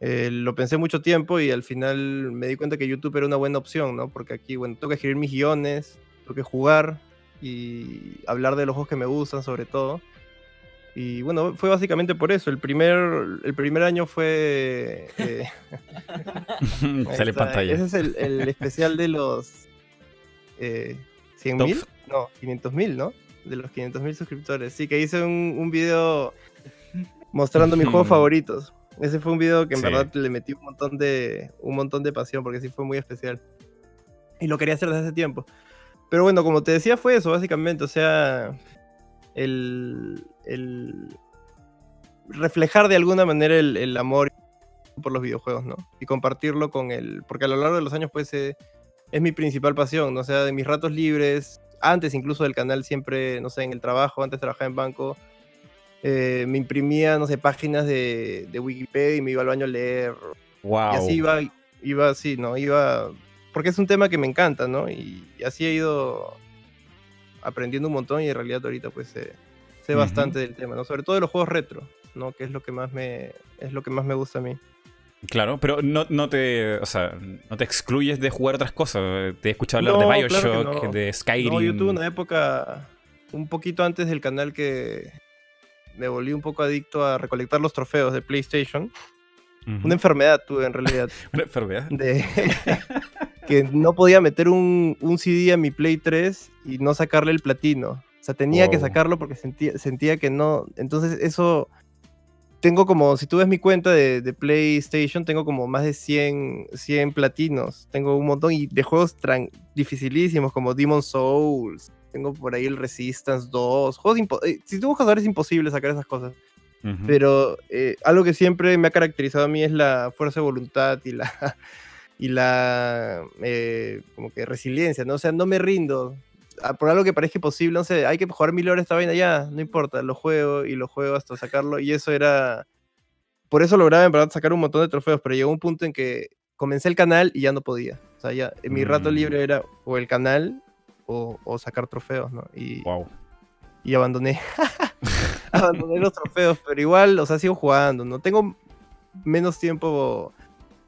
eh, lo pensé mucho tiempo y al final me di cuenta que YouTube era una buena opción, ¿no? Porque aquí, bueno, tengo que escribir mis guiones, tengo que jugar y hablar de los juegos que me gustan sobre todo. Y bueno, fue básicamente por eso. El primer, el primer año fue... eh, Sale pantalla. Ese es el, el especial de los eh, 100 mil, no, 500 mil, ¿no? De los 500 mil suscriptores. Sí, que hice un, un video mostrando mis juegos favoritos. Ese fue un video que en Sí. verdad le metí un montón de un montón de pasión porque sí fue muy especial. Y lo quería hacer desde hace tiempo. Pero bueno, como te decía, fue eso, básicamente. O sea, el, el reflejar de alguna manera el, el amor por los videojuegos, ¿no? Y compartirlo con el... Porque a lo largo de los años, pues, eh, es mi principal pasión, ¿no? O sea, de mis ratos libres, antes incluso del canal, siempre, no sé, en el trabajo, antes trabajaba en banco, eh, me imprimía, no sé, páginas de, de Wikipedia y me iba al baño a leer. Wow. Y así iba, iba así, ¿no? Iba... Porque es un tema que me encanta, ¿no? Y, y así he ido aprendiendo un montón y en realidad ahorita, pues, sé bastante del tema, ¿no? Sobre todo de los juegos retro, ¿no? Que es lo que más me, es lo que más me gusta a mí. Claro, pero no, no te. O sea, no te excluyes de jugar otras cosas. Te he escuchado hablar No, de claro Bioshock, no. de Skyrim. No, yo tuve una época un poquito antes del canal que me volví un poco adicto a recolectar los trofeos de PlayStation. Una enfermedad tuve en realidad. Una enfermedad. De que no podía meter un, un CD a mi Play 3 y no sacarle el platino. O sea, tenía que Wow. sacarlo porque sentía, sentía que no. Entonces, eso. Tengo como, si tú ves mi cuenta de, de PlayStation, tengo como más de 100, 100 platinos. Tengo un montón y de juegos dificilísimos como Demon Souls. Tengo por ahí el Resistance 2. Juegos eh, si tú buscas ahora es imposible sacar esas cosas. Ujú. Pero eh, algo que siempre me ha caracterizado a mí es la fuerza de voluntad y la, y la eh, como que resiliencia, ¿no? O sea, no me rindo. Ah, Por algo que parezca imposible, no sé, hay que jugar mil horas esta vaina ya, no importa, lo juego y lo juego hasta sacarlo. Y eso era. Por eso lograba en verdad sacar un montón de trofeos, pero llegó un punto en que comencé el canal y ya no podía. O sea, ya en mi rato Mm. libre era o el canal o, o sacar trofeos, ¿no? Y, Wow. y abandoné. abandoné los trofeos, pero igual, o sea, sigo jugando, ¿no? Tengo menos tiempo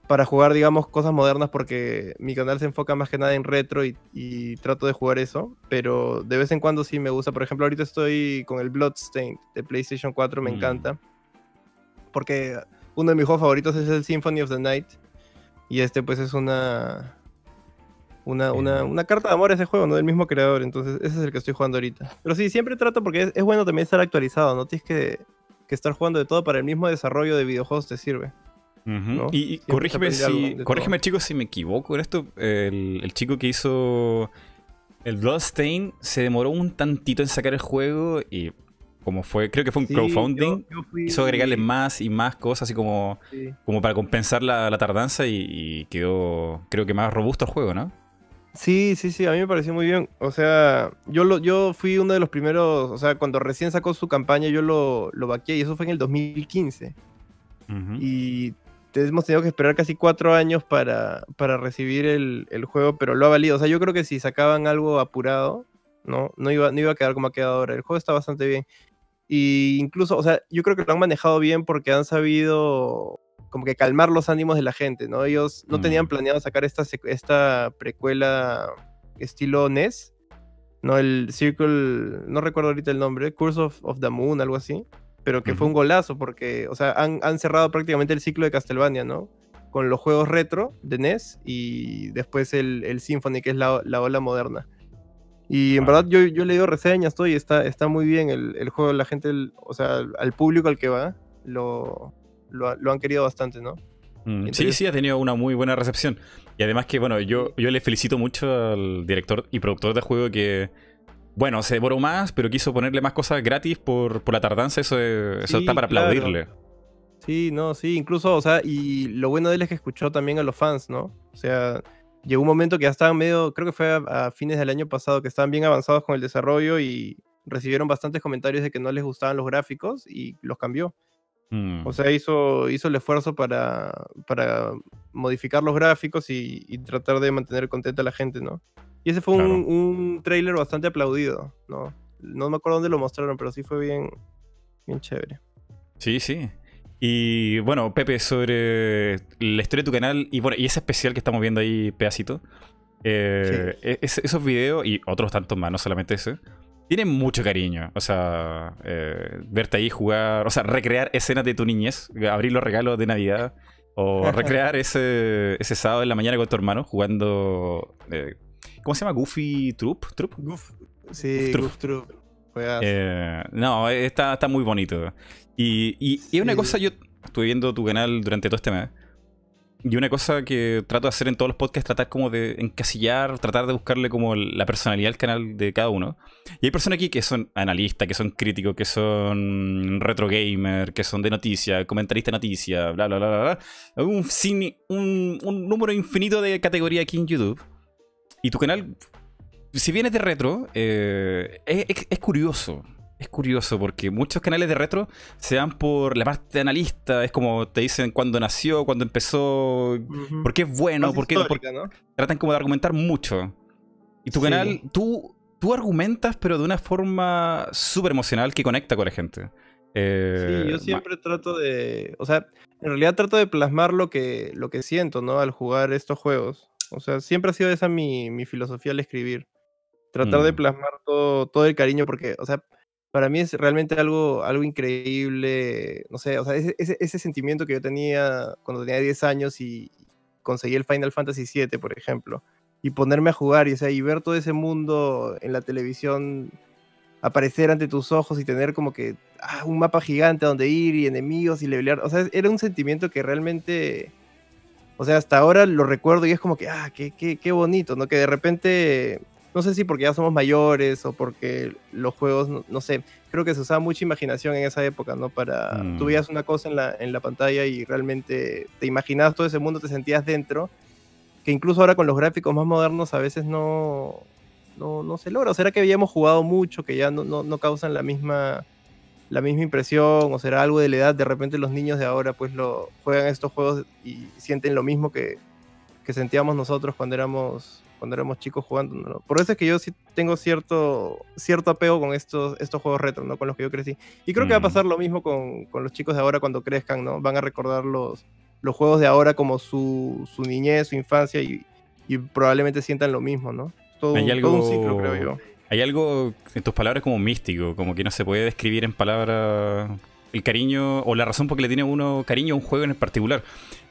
para jugar, digamos, cosas modernas porque mi canal se enfoca más que nada en retro y, y trato de jugar eso, pero de vez en cuando sí me gusta. Por ejemplo, ahorita estoy con el Bloodstained de PlayStation 4, me Mm. encanta, porque uno de mis juegos favoritos es el Symphony of the Night y este pues es una... Una, una, carta de amor a ese juego, ¿no? Del mismo creador. Entonces, ese es el que estoy jugando ahorita. Pero sí, siempre trato porque es, es bueno también estar actualizado, ¿no? Tienes que, que estar jugando de todo para el mismo desarrollo de videojuegos te sirve. Y, corrígeme, si, corrígeme chicos, si me equivoco en esto. El, el chico que hizo el Bloodstain se demoró un tantito en sacar el juego y como fue, creo que fue un Sí, crowdfunding, yo- yo fui- hizo agregarle más y más cosas así como, sí. como para compensar la, la tardanza y, y quedó, creo que más robusto el juego, ¿no? Sí, sí, sí, a mí me pareció muy bien. O sea, yo, lo, yo fui uno de los primeros, o sea, cuando recién sacó su campaña yo lo, lo vaqué y eso fue en el 2015. Ujú. Y hemos tenido que esperar casi cuatro años para, para recibir el, el juego, pero lo ha valido. O sea, yo creo que si sacaban algo apurado, no, no, iba, no iba a quedar como ha quedado ahora. El juego está bastante bien. Y incluso, o sea, yo creo que lo han manejado bien porque han sabido como que calmar los ánimos de la gente, ¿no? Ellos no tenían Mm. planeado sacar esta, esta precuela estilo NES, ¿no? El Circle, no recuerdo ahorita el nombre, Curse of, of the Moon, algo así, pero que fue Ujú. un golazo porque, o sea, han, han cerrado prácticamente el ciclo de Castlevania, ¿no? Con los juegos retro de NES y después el, el Symphony, que es la, la ola moderna. Y en verdad yo, yo he leído reseñas, todo, y está, está muy bien el, el juego, la gente, el- o sea, al público al que va, lo, lo, ha- lo han querido bastante, ¿no? Mm, Sí, sí, ha tenido una muy buena recepción. Y además que, bueno, yo, yo le felicito mucho al director y productor del juego que bueno, se demoró más, pero quiso ponerle más cosas gratis por, por la tardanza. Eso, es- eso Sí, está para claro. aplaudirle. Sí, no, sí, incluso, o sea, y lo bueno de él es que escuchó también a los fans, ¿no? O sea, llegó un momento que ya estaban medio, creo que fue a, a fines del año pasado, que estaban bien avanzados con el desarrollo y recibieron bastantes comentarios de que no les gustaban los gráficos y los cambió. Mm. O sea, hizo, hizo el esfuerzo para, para modificar los gráficos y, y tratar de mantener contenta a la gente, ¿no? Y ese fue un, Claro. un tráiler bastante aplaudido, ¿no? No me acuerdo dónde lo mostraron, pero sí fue bien, bien chévere. Sí, sí. Y bueno, Pepe, sobre la historia de tu canal y bueno, y ese especial que estamos viendo ahí, pedacito. eh, e- es- esos videos y otros tantos más, no solamente ese, tienen mucho cariño. O sea, eh, verte ahí jugar, o sea, recrear escenas de tu niñez, abrir los regalos de Navidad, o recrear ese, ese sábado en la mañana con tu hermano jugando. eh, ¿Cómo se llama? Goofy Troop? ¿Troop? Goof, sí, Troop. Goof Troop. Eh, no, está, está muy bonito. Y, y, y una cosa, yo estuve viendo tu canal durante todo este mes. Y una cosa que trato de hacer en todos los podcasts es tratar como de encasillar, tratar de buscarle como la personalidad al canal de cada uno. Y hay personas aquí que son analistas, que son críticos, que son retro gamer, que son de noticias, comentaristas de noticias, bla, bla, bla, bla, bla. Un, número infinito de categorías aquí en YouTube. Y tu canal, si vienes de retro, eh, es curioso. Es curioso porque muchos canales de retro se van por la parte analista. Es como te dicen cuándo nació, cuándo empezó, Ujú. por qué es bueno, por qué, ¿no? tratan como de argumentar mucho. Y tu Sí. canal, tú, tú argumentas, pero de una forma súper emocional que conecta con la gente. Eh, Sí, yo siempre trato de, o sea, en realidad trato de plasmar lo que, lo que siento, ¿no? Al jugar estos juegos. O sea, siempre ha sido esa mi, mi filosofía al escribir. Tratar de Mm. plasmar todo, todo el cariño, porque, o sea, para mí es realmente algo, algo increíble, no sé, o sea, ese, sentimiento que yo tenía cuando tenía 10 años y conseguí el Final Fantasy VII, por ejemplo, y ponerme a jugar y, o sea, y ver todo ese mundo en la televisión aparecer ante tus ojos y tener como que ah, un mapa gigante a donde ir y enemigos y levelear. O sea, era un sentimiento que realmente, o sea, hasta ahora lo recuerdo y es como que, ah, qué, qué, qué bonito, ¿no? Que de repente, no sé si porque ya somos mayores o porque los juegos, no, no sé, creo que se usaba mucha imaginación en esa época, ¿no? Para, Mm. tú veías una cosa en la, en la pantalla y realmente te imaginabas todo ese mundo, te sentías dentro, que incluso ahora con los gráficos más modernos a veces no, no, no se logra. ¿O será que habíamos jugado mucho, que ya no, no, no causan la misma, la misma impresión? ¿O será algo de la edad? De repente los niños de ahora pues lo juegan estos juegos y sienten lo mismo que, que sentíamos nosotros cuando éramos, cuando éramos chicos jugando. ¿no? Por eso es que yo sí tengo cierto, cierto apego con estos, estos juegos retro, ¿no? Con los que yo crecí. Y creo que va a Mm. pasar lo mismo con, con los chicos de ahora cuando crezcan, ¿no? Van a recordar los, los juegos de ahora como su, su niñez, su infancia y, y probablemente sientan lo mismo, ¿no? Todo, Hay todo un algo- ciclo, creo yo. Hay algo en tus palabras como místico, como que no se puede describir en palabras el cariño o la razón por que le tiene uno cariño a un juego en particular.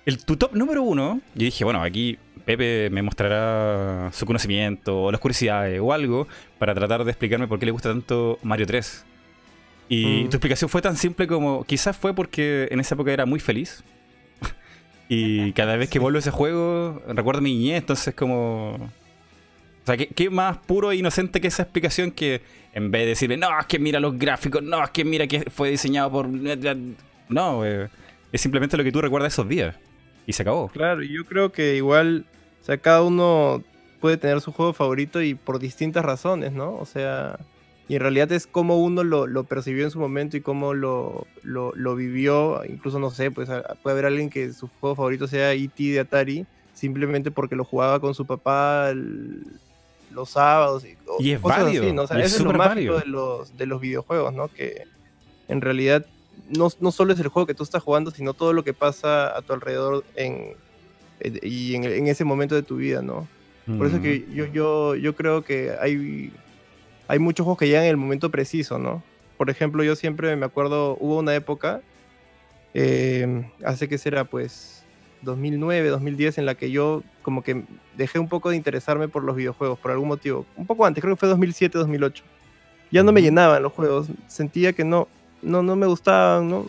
El, tu top número uno, yo dije, bueno, aquí Pepe me mostrará su conocimiento o las curiosidades o algo para tratar de explicarme por qué le gusta tanto Mario 3. Y Mm. tu explicación fue tan simple como quizás fue porque en esa época era muy feliz. y cada vez que vuelvo a ese juego recuerdo mi niñez, entonces como... O sea, ¿qué, qué más puro e inocente que esa explicación que en vez de decirme, no, es que mira los gráficos, no, es que mira que fue diseñado por... No, eh, es simplemente lo que tú recuerdas esos días. Y se acabó. Claro, yo creo que igual, sea, cada uno puede tener su juego favorito y por distintas razones, ¿no? O sea, y en realidad es cómo uno lo, lo percibió en su momento y cómo lo, lo, lo vivió. Incluso, no sé, pues a- puede haber alguien que su juego favorito sea E.T. de Atari, simplemente porque lo jugaba con su papá el- los sábados. Y, o Y es cosas válido, así, ¿no? O sea, y es eso es lo mágico válido. de los, de los videojuegos, ¿no? Que en realidad no, no solo es el juego que tú estás jugando, sino todo lo que pasa a tu alrededor en- y en, en ese momento de tu vida, ¿no? Por eso Mm. que yo, yo, yo creo que hay, hay muchos juegos que llegan en el momento preciso, ¿no? Por ejemplo, yo siempre me acuerdo, hubo una época, eh, hace que será pues 2009, 2010, en la que yo como que dejé un poco de interesarme por los videojuegos, por algún motivo. Un poco antes, creo que fue 2007, 2008. Ya no me llenaban los juegos, sentía que no, no, no me gustaban, ¿no?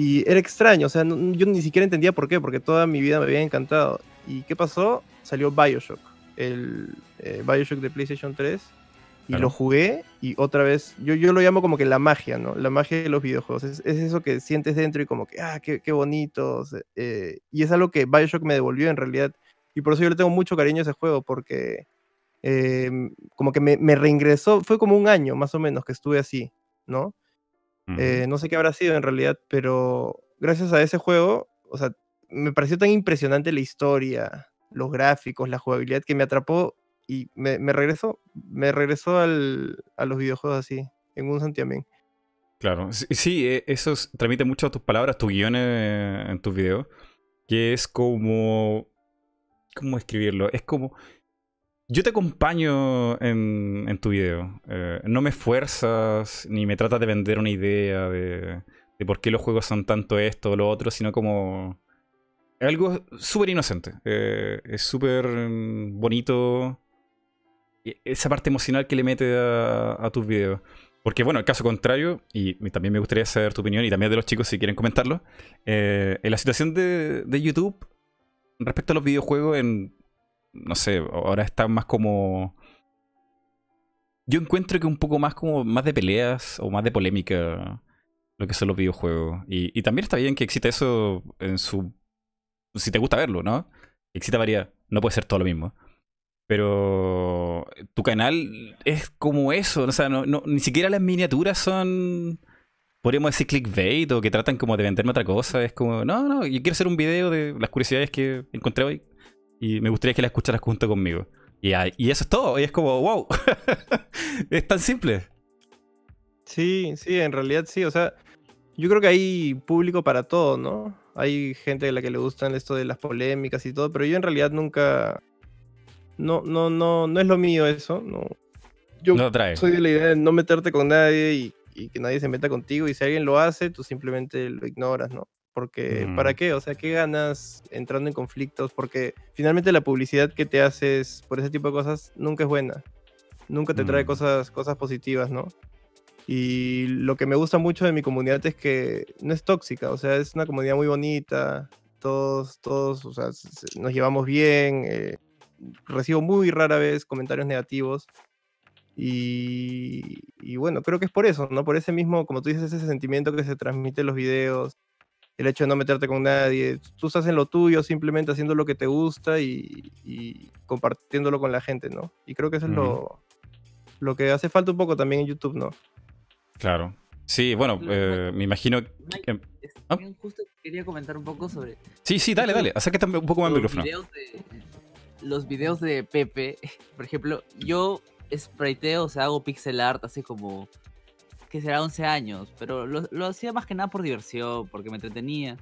Y era extraño, o sea, no- yo ni siquiera entendía por qué, porque toda mi vida me había encantado. ¿Y qué pasó? Salió Bioshock, el eh, Bioshock de PlayStation 3. Y Claro. lo jugué y otra vez, yo, yo lo llamo como que la magia, ¿no? La magia de los videojuegos. Es, es eso que sientes dentro y como que, ah, qué, qué bonito. eh, y es algo que Bioshock me devolvió en realidad. Y por eso yo le tengo mucho cariño a ese juego, porque eh, como que me, me reingresó, fue como un año más o menos que estuve así, ¿no? Eh, no sé qué habrá sido en realidad, pero gracias a ese juego, o sea, me pareció tan impresionante la historia, los gráficos, la jugabilidad que me atrapó y me, me regresó, me regresó al, a los videojuegos así, en un santiamén. Claro, sí, sí, eh, eso es- transmite mucho tus palabras, tus guiones eh, en tus videos, que es como... ¿Cómo escribirlo? Es como... Yo te acompaño en, en tu video. eh, no me fuerzas ni me tratas de vender una idea de, de por qué los juegos son tanto esto o lo otro, sino como... Algo súper inocente. eh, es súper mm, bonito. y Esa parte emocional que le mete a, a tus videos. Porque, bueno, el caso contrario, y, también me gustaría saber tu opinión, y también de los chicos si quieren comentarlo, eh, en la situación de, de YouTube respecto a los videojuegos, en, no sé, ahora está más como... Yo encuentro que un poco más como más de peleas o más de polémica lo que son los videojuegos. Y, y también está bien que exista eso en su... Si te gusta verlo, ¿no? Exista variedad. No puede ser todo lo mismo. Pero tu canal es como eso, o sea, no, no- ni siquiera las miniaturas son, podríamos decir, clickbait o que tratan como de venderme otra cosa. Es como, no, no, yo quiero hacer un video de las curiosidades que encontré hoy y me gustaría que la escucharas junto conmigo. Y, y eso es todo, y es como, wow, es tan simple. Sí, sí, en realidad sí, o sea, yo creo que hay público para todo, ¿no? Hay gente a la que le gustan esto de las polémicas y todo, pero yo en realidad nunca... No, no, no, no es lo mío eso, no. Yo No trae. soy de la idea de no meterte con nadie y, y que nadie se meta contigo y si alguien lo hace, tú simplemente lo ignoras, ¿no? Porque, Mm. ¿para qué? O sea, ¿qué ganas entrando en conflictos? Porque finalmente la publicidad que te haces por ese tipo de cosas nunca es buena. Nunca te trae Mm. cosas, cosas positivas, ¿no? Y lo que me gusta mucho de mi comunidad es que no es tóxica, o sea, es una comunidad muy bonita, todos, todos, o sea, nos llevamos bien, eh, recibo muy rara vez comentarios negativos. Y, y bueno, creo que es por eso, ¿no? Por ese mismo, como tú dices, ese sentimiento que se transmite en los videos, el hecho de no meterte con nadie, tú estás en lo tuyo, simplemente haciendo lo que te gusta y, y compartiéndolo con la gente, ¿no? Y creo que eso es lo, lo que hace falta un poco también en YouTube, ¿no? Claro. Sí, bueno, eh, me imagino... Que- ¿Ah? justo quería comentar un poco sobre Sí, sí, dale, dale, acércate un poco más al los micrófono. videos de los videos de Pepe. Por ejemplo, yo spriteo, o sea, hago pixel art hace como que será 11 años, pero lo, lo hacía más que nada por diversión, porque me entretenía.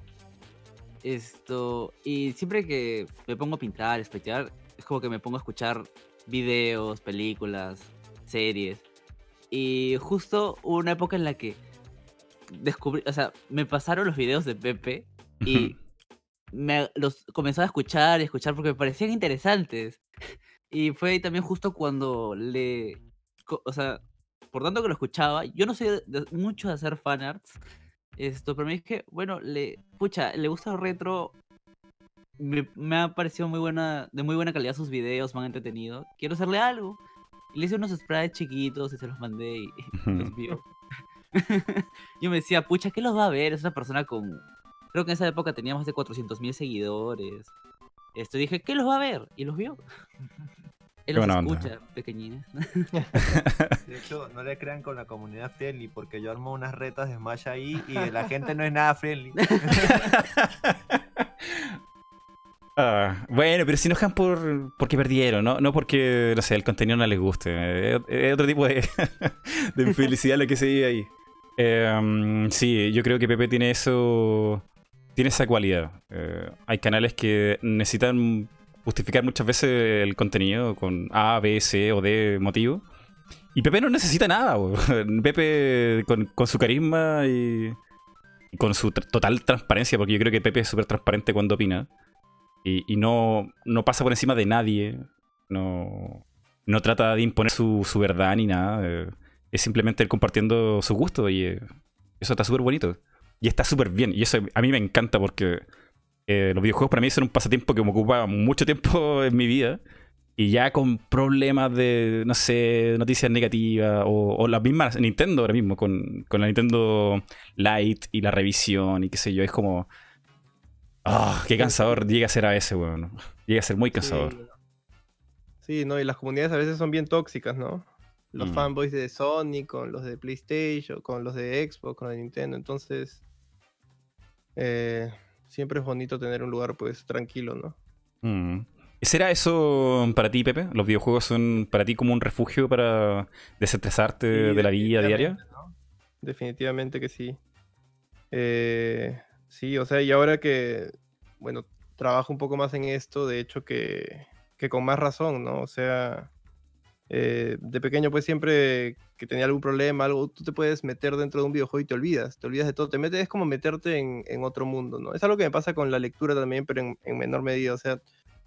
Esto, y siempre que me pongo a pintar, spritear, es como que me pongo a escuchar videos, películas, series. Y justo hubo una época en la que descubrí, o sea, me pasaron los videos de Pepe y me los comenzaba a escuchar y escuchar porque me parecían interesantes. Y fue también justo cuando le. O sea, por tanto que lo escuchaba, yo no soy de- mucho de hacer fanarts. Esto, pero me dije, bueno, le. Pucha, le gusta el retro. Me, me ha parecido muy buena, de muy buena calidad sus videos, me han entretenido. Quiero hacerle algo. Y le hice unos sprites chiquitos y se los mandé y los vio. yo me decía, pucha, ¿qué los va a ver? Es una persona con. Creo que en esa época tenía más de 400 mil seguidores. Esto dije, ¿qué los va a ver? Y los vio. Él Qué onda. escucha, pequeñines. De hecho, no le crean con la comunidad friendly, porque yo armo unas retas de Smash ahí y la gente no es nada friendly. Ah, bueno, pero se enojan por porque perdieron, ¿no? No porque, no sé, el contenido no les guste. Es, es otro tipo de, de infelicidad lo que se vive ahí. Eh, sí, yo creo que Pepe tiene eso. Tiene esa cualidad. Eh, hay canales que necesitan justificar muchas veces el contenido con A, B, C o D motivo. Y Pepe no necesita nada. bo. Pepe, con, con su carisma y, y con su total transparencia, porque yo creo que Pepe es súper transparente cuando opina. Y, y no, no pasa por encima de nadie. No, no trata de imponer su, su verdad ni nada. eh, es simplemente él compartiendo su gusto y eh, eso está súper bonito. Y está súper bien. Y eso a mí me encanta porque eh, los videojuegos para mí son un pasatiempo que me ocupa mucho tiempo en mi vida. y ya con problemas de, no sé, noticias negativas o, o las mismas Nintendo ahora mismo con, con la Nintendo Lite y la revisión y qué sé yo, es como... Ah, qué cansador llega a ser a veces, weón. Llega a ser muy cansador. Sí. Sí, no, y las comunidades a veces son bien tóxicas, ¿no? Los Mm. fanboys de Sony con los de PlayStation, con los de Xbox, con los de Nintendo. Entonces, eh, siempre es bonito tener un lugar, pues, tranquilo, ¿no? Mm. ¿Será eso para ti, Pepe? ¿Los videojuegos son para ti como un refugio para desestresarte Sí, de la vida diaria? Definitivamente que sí. Eh, sí, o sea, y ahora que, bueno, trabajo un poco más en esto, de hecho que, que con más razón, ¿no? O sea, eh, de pequeño pues siempre que tenía algún problema, algo, tú te puedes meter dentro de un videojuego y te olvidas, te olvidas de todo, te metes, es como meterte en, en otro mundo, ¿no? Es algo que me pasa con la lectura también, pero en, en menor medida, o sea,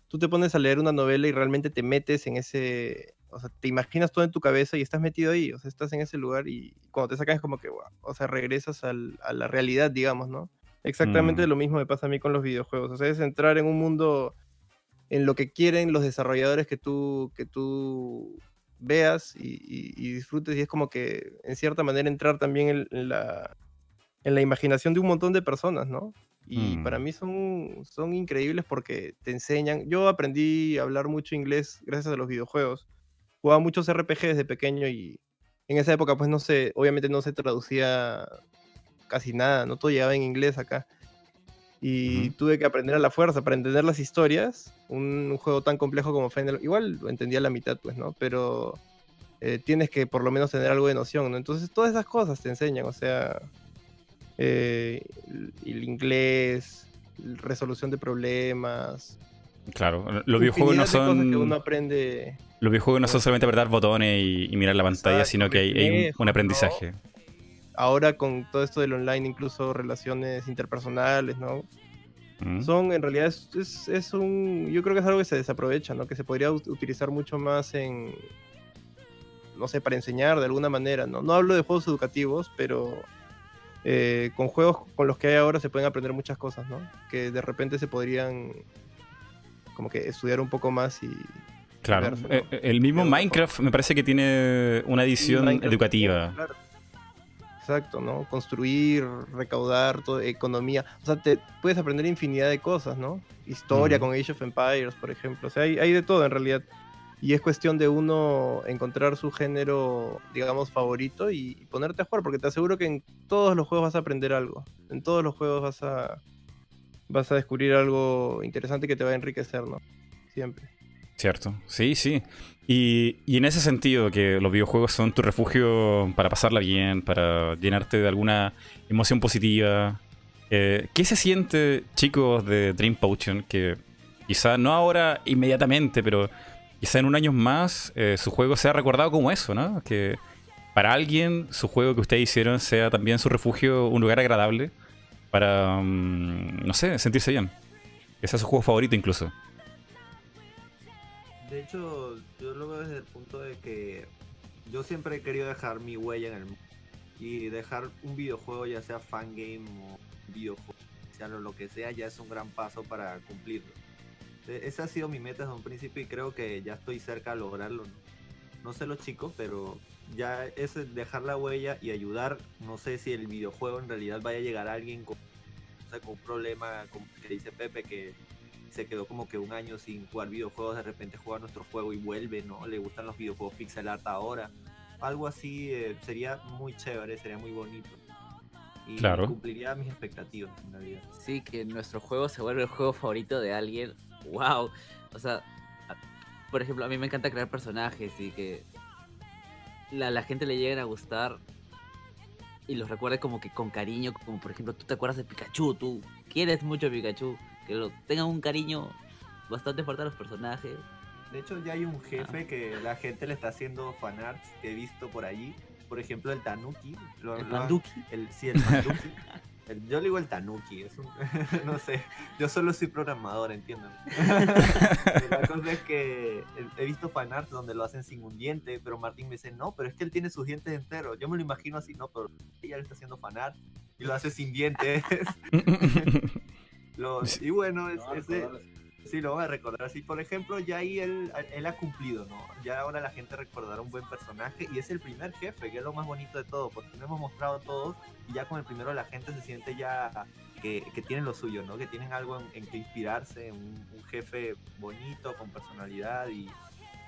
tú te pones a leer una novela y realmente te metes en ese, o sea, te imaginas todo en tu cabeza y estás metido ahí, o sea, estás en ese lugar y cuando te sacan es como que, wow, o sea, regresas al- a la realidad, digamos, ¿no? Exactamente Mm. lo mismo me pasa a mí con los videojuegos, o sea, es entrar en un mundo en lo que quieren los desarrolladores que tú, que tú veas y, y- y disfrutes y es como que en cierta manera entrar también en, en la, en la imaginación de un montón de personas, ¿no? Y para Mm. mí son, son increíbles porque te enseñan. Yo aprendí a hablar mucho inglés gracias a los videojuegos. Jugaba muchos RPG desde pequeño y en esa época, pues no sé, obviamente no se traducía casi nada, no todo llegaba en inglés acá. Y tuve que aprender a la fuerza para entender las historias. Un, un juego tan complejo como Final, igual lo entendía la mitad, pues, ¿no? Pero eh, tienes que por lo menos tener algo de noción, ¿no? Entonces todas esas cosas te enseñan, o sea, eh, el, inglés, resolución de problemas. Claro, los videojuegos no cosas que uno son... aprende. Los videojuegos no son solamente apretar botones y, y mirar la pantalla, Exacto, sino que hay, hay un- ¿no? Ahora con todo esto del online, incluso relaciones interpersonales, ¿no? Mm. Son, en realidad, es, es- es un. Yo creo que es algo que se desaprovecha, ¿no? Que se podría ut- utilizar mucho más en. No sé, para enseñar de alguna manera, ¿no? No hablo de juegos educativos, pero. eh, con juegos con los que hay ahora se pueden aprender muchas cosas, ¿no? Que de repente se podrían. Como que estudiar un poco más y. Claro. Eh, eh, El mismo Minecraft me parece que tiene una edición Minecraft, educativa. claro. Exacto, ¿no? Construir, recaudar, todo, economía. O sea, te puedes aprender infinidad de cosas, ¿no? Historia con Age of Empires, por ejemplo. O sea, hay, hay de todo en realidad. Y es cuestión de uno encontrar su género, digamos, favorito y ponerte a jugar, porque te aseguro que en todos los juegos vas a aprender algo. En todos los juegos vas a, vas a descubrir algo interesante que te va a enriquecer, ¿no? Siempre. Cierto, sí, sí. Y, y en ese sentido, que los videojuegos son tu refugio para pasarla bien, para llenarte de alguna emoción positiva. eh, ¿Qué se siente, chicos de Dream Potion, que quizá no ahora inmediatamente, pero quizá en un año más eh, su juego sea recordado como eso, ¿no? Que para alguien su juego que ustedes hicieron sea también su refugio, un lugar agradable para, mm, no sé, sentirse bien. Que sea su juego favorito incluso. De hecho, yo lo veo desde el punto de que yo siempre he querido dejar mi huella en el mundo. Y dejar un videojuego, ya sea fangame o videojuego, sea lo, que sea, ya es un gran paso para cumplirlo. E- Esa ha sido mi meta desde un principio y creo que ya estoy cerca de lograrlo. No, sé los chicos, pero ya es dejar la huella y ayudar. No sé si el videojuego en realidad vaya a llegar a alguien con, o sea, con un problema como que dice Pepe que se quedó como que un año sin jugar videojuegos, de repente juega nuestro juego y vuelve, ¿no? Le gustan los videojuegos pixel art ahora. Algo así eh, sería muy chévere, sería muy bonito. Y Claro. cumpliría mis expectativas en realidad. Sí, que nuestro juego se vuelve el juego favorito de alguien. ¡Wow! O sea, por ejemplo, a mí me encanta crear personajes y que la, la gente le lleguen a gustar y los recuerde como que con cariño, como por ejemplo, tú te acuerdas de Pikachu, tú quieres mucho a Pikachu, que lo tengan un cariño bastante fuerte a los personajes. De hecho, ya hay un jefe que la gente le está haciendo fanarts que he visto por allí. Por ejemplo, el Tanuki. Lo- El Panduki. El, sí, el Panduki. El- yo le digo el Tanuki, es un, no sé, yo solo soy programador, entiendan. La cosa es que he- he visto fanarts donde lo hacen sin un diente, pero Martín me dice, no, pero es que él tiene sus dientes enteros. Yo me lo imagino así, no, pero ella le está haciendo fanart y lo hace sin dientes. Lo- y bueno, es, No, es de- recordar- Sí, lo voy a recordar. Así, por ejemplo, ya ahí él, él ha cumplido, ¿no? Ya ahora la gente recordará un buen personaje y es el primer jefe, que es lo más bonito de todo, porque no hemos mostrado todos y ya con el primero la gente se siente ya que, que tienen lo suyo, ¿no? Que tienen algo en, en que inspirarse, un, un, jefe bonito, con personalidad y,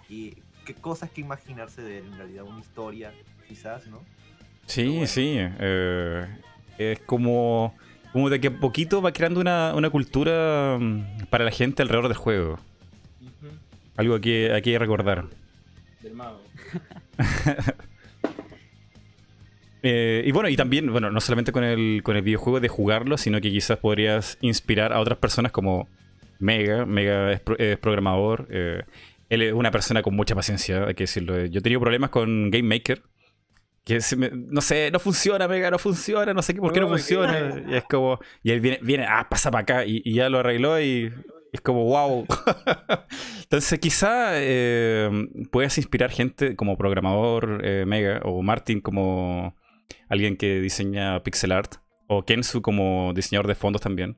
y qué cosas que imaginarse de él, en realidad, una historia, quizás, ¿no? Sí, bueno. sí. Eh, es como como de que a poquito va creando una, una cultura mm, para la gente alrededor del juego. Uh -huh. Algo hay que recordar. Del mago. eh, y bueno, y también, bueno, no solamente con el, con el videojuego de jugarlo, sino que quizás podrías inspirar a otras personas como Mega. Mega es, pro, es programador. Eh, él es una persona con mucha paciencia, hay que decirlo. Yo he tenido problemas con Game Maker que me, no sé, no funciona, Mega, no funciona, no sé qué, por qué no, no funciona. Y es como, y él viene, viene ah, pasa para acá, y, y, ya lo arregló y es como, wow. Entonces, quizá eh, puedas inspirar gente como programador eh, Mega, o Martin como alguien que diseña pixel art, o Kensu como diseñador de fondos también,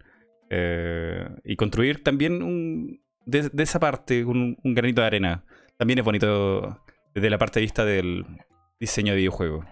eh, y construir también un, de, de, esa parte un, un granito de arena. También es bonito desde la parte de vista del diseño de videojuegos.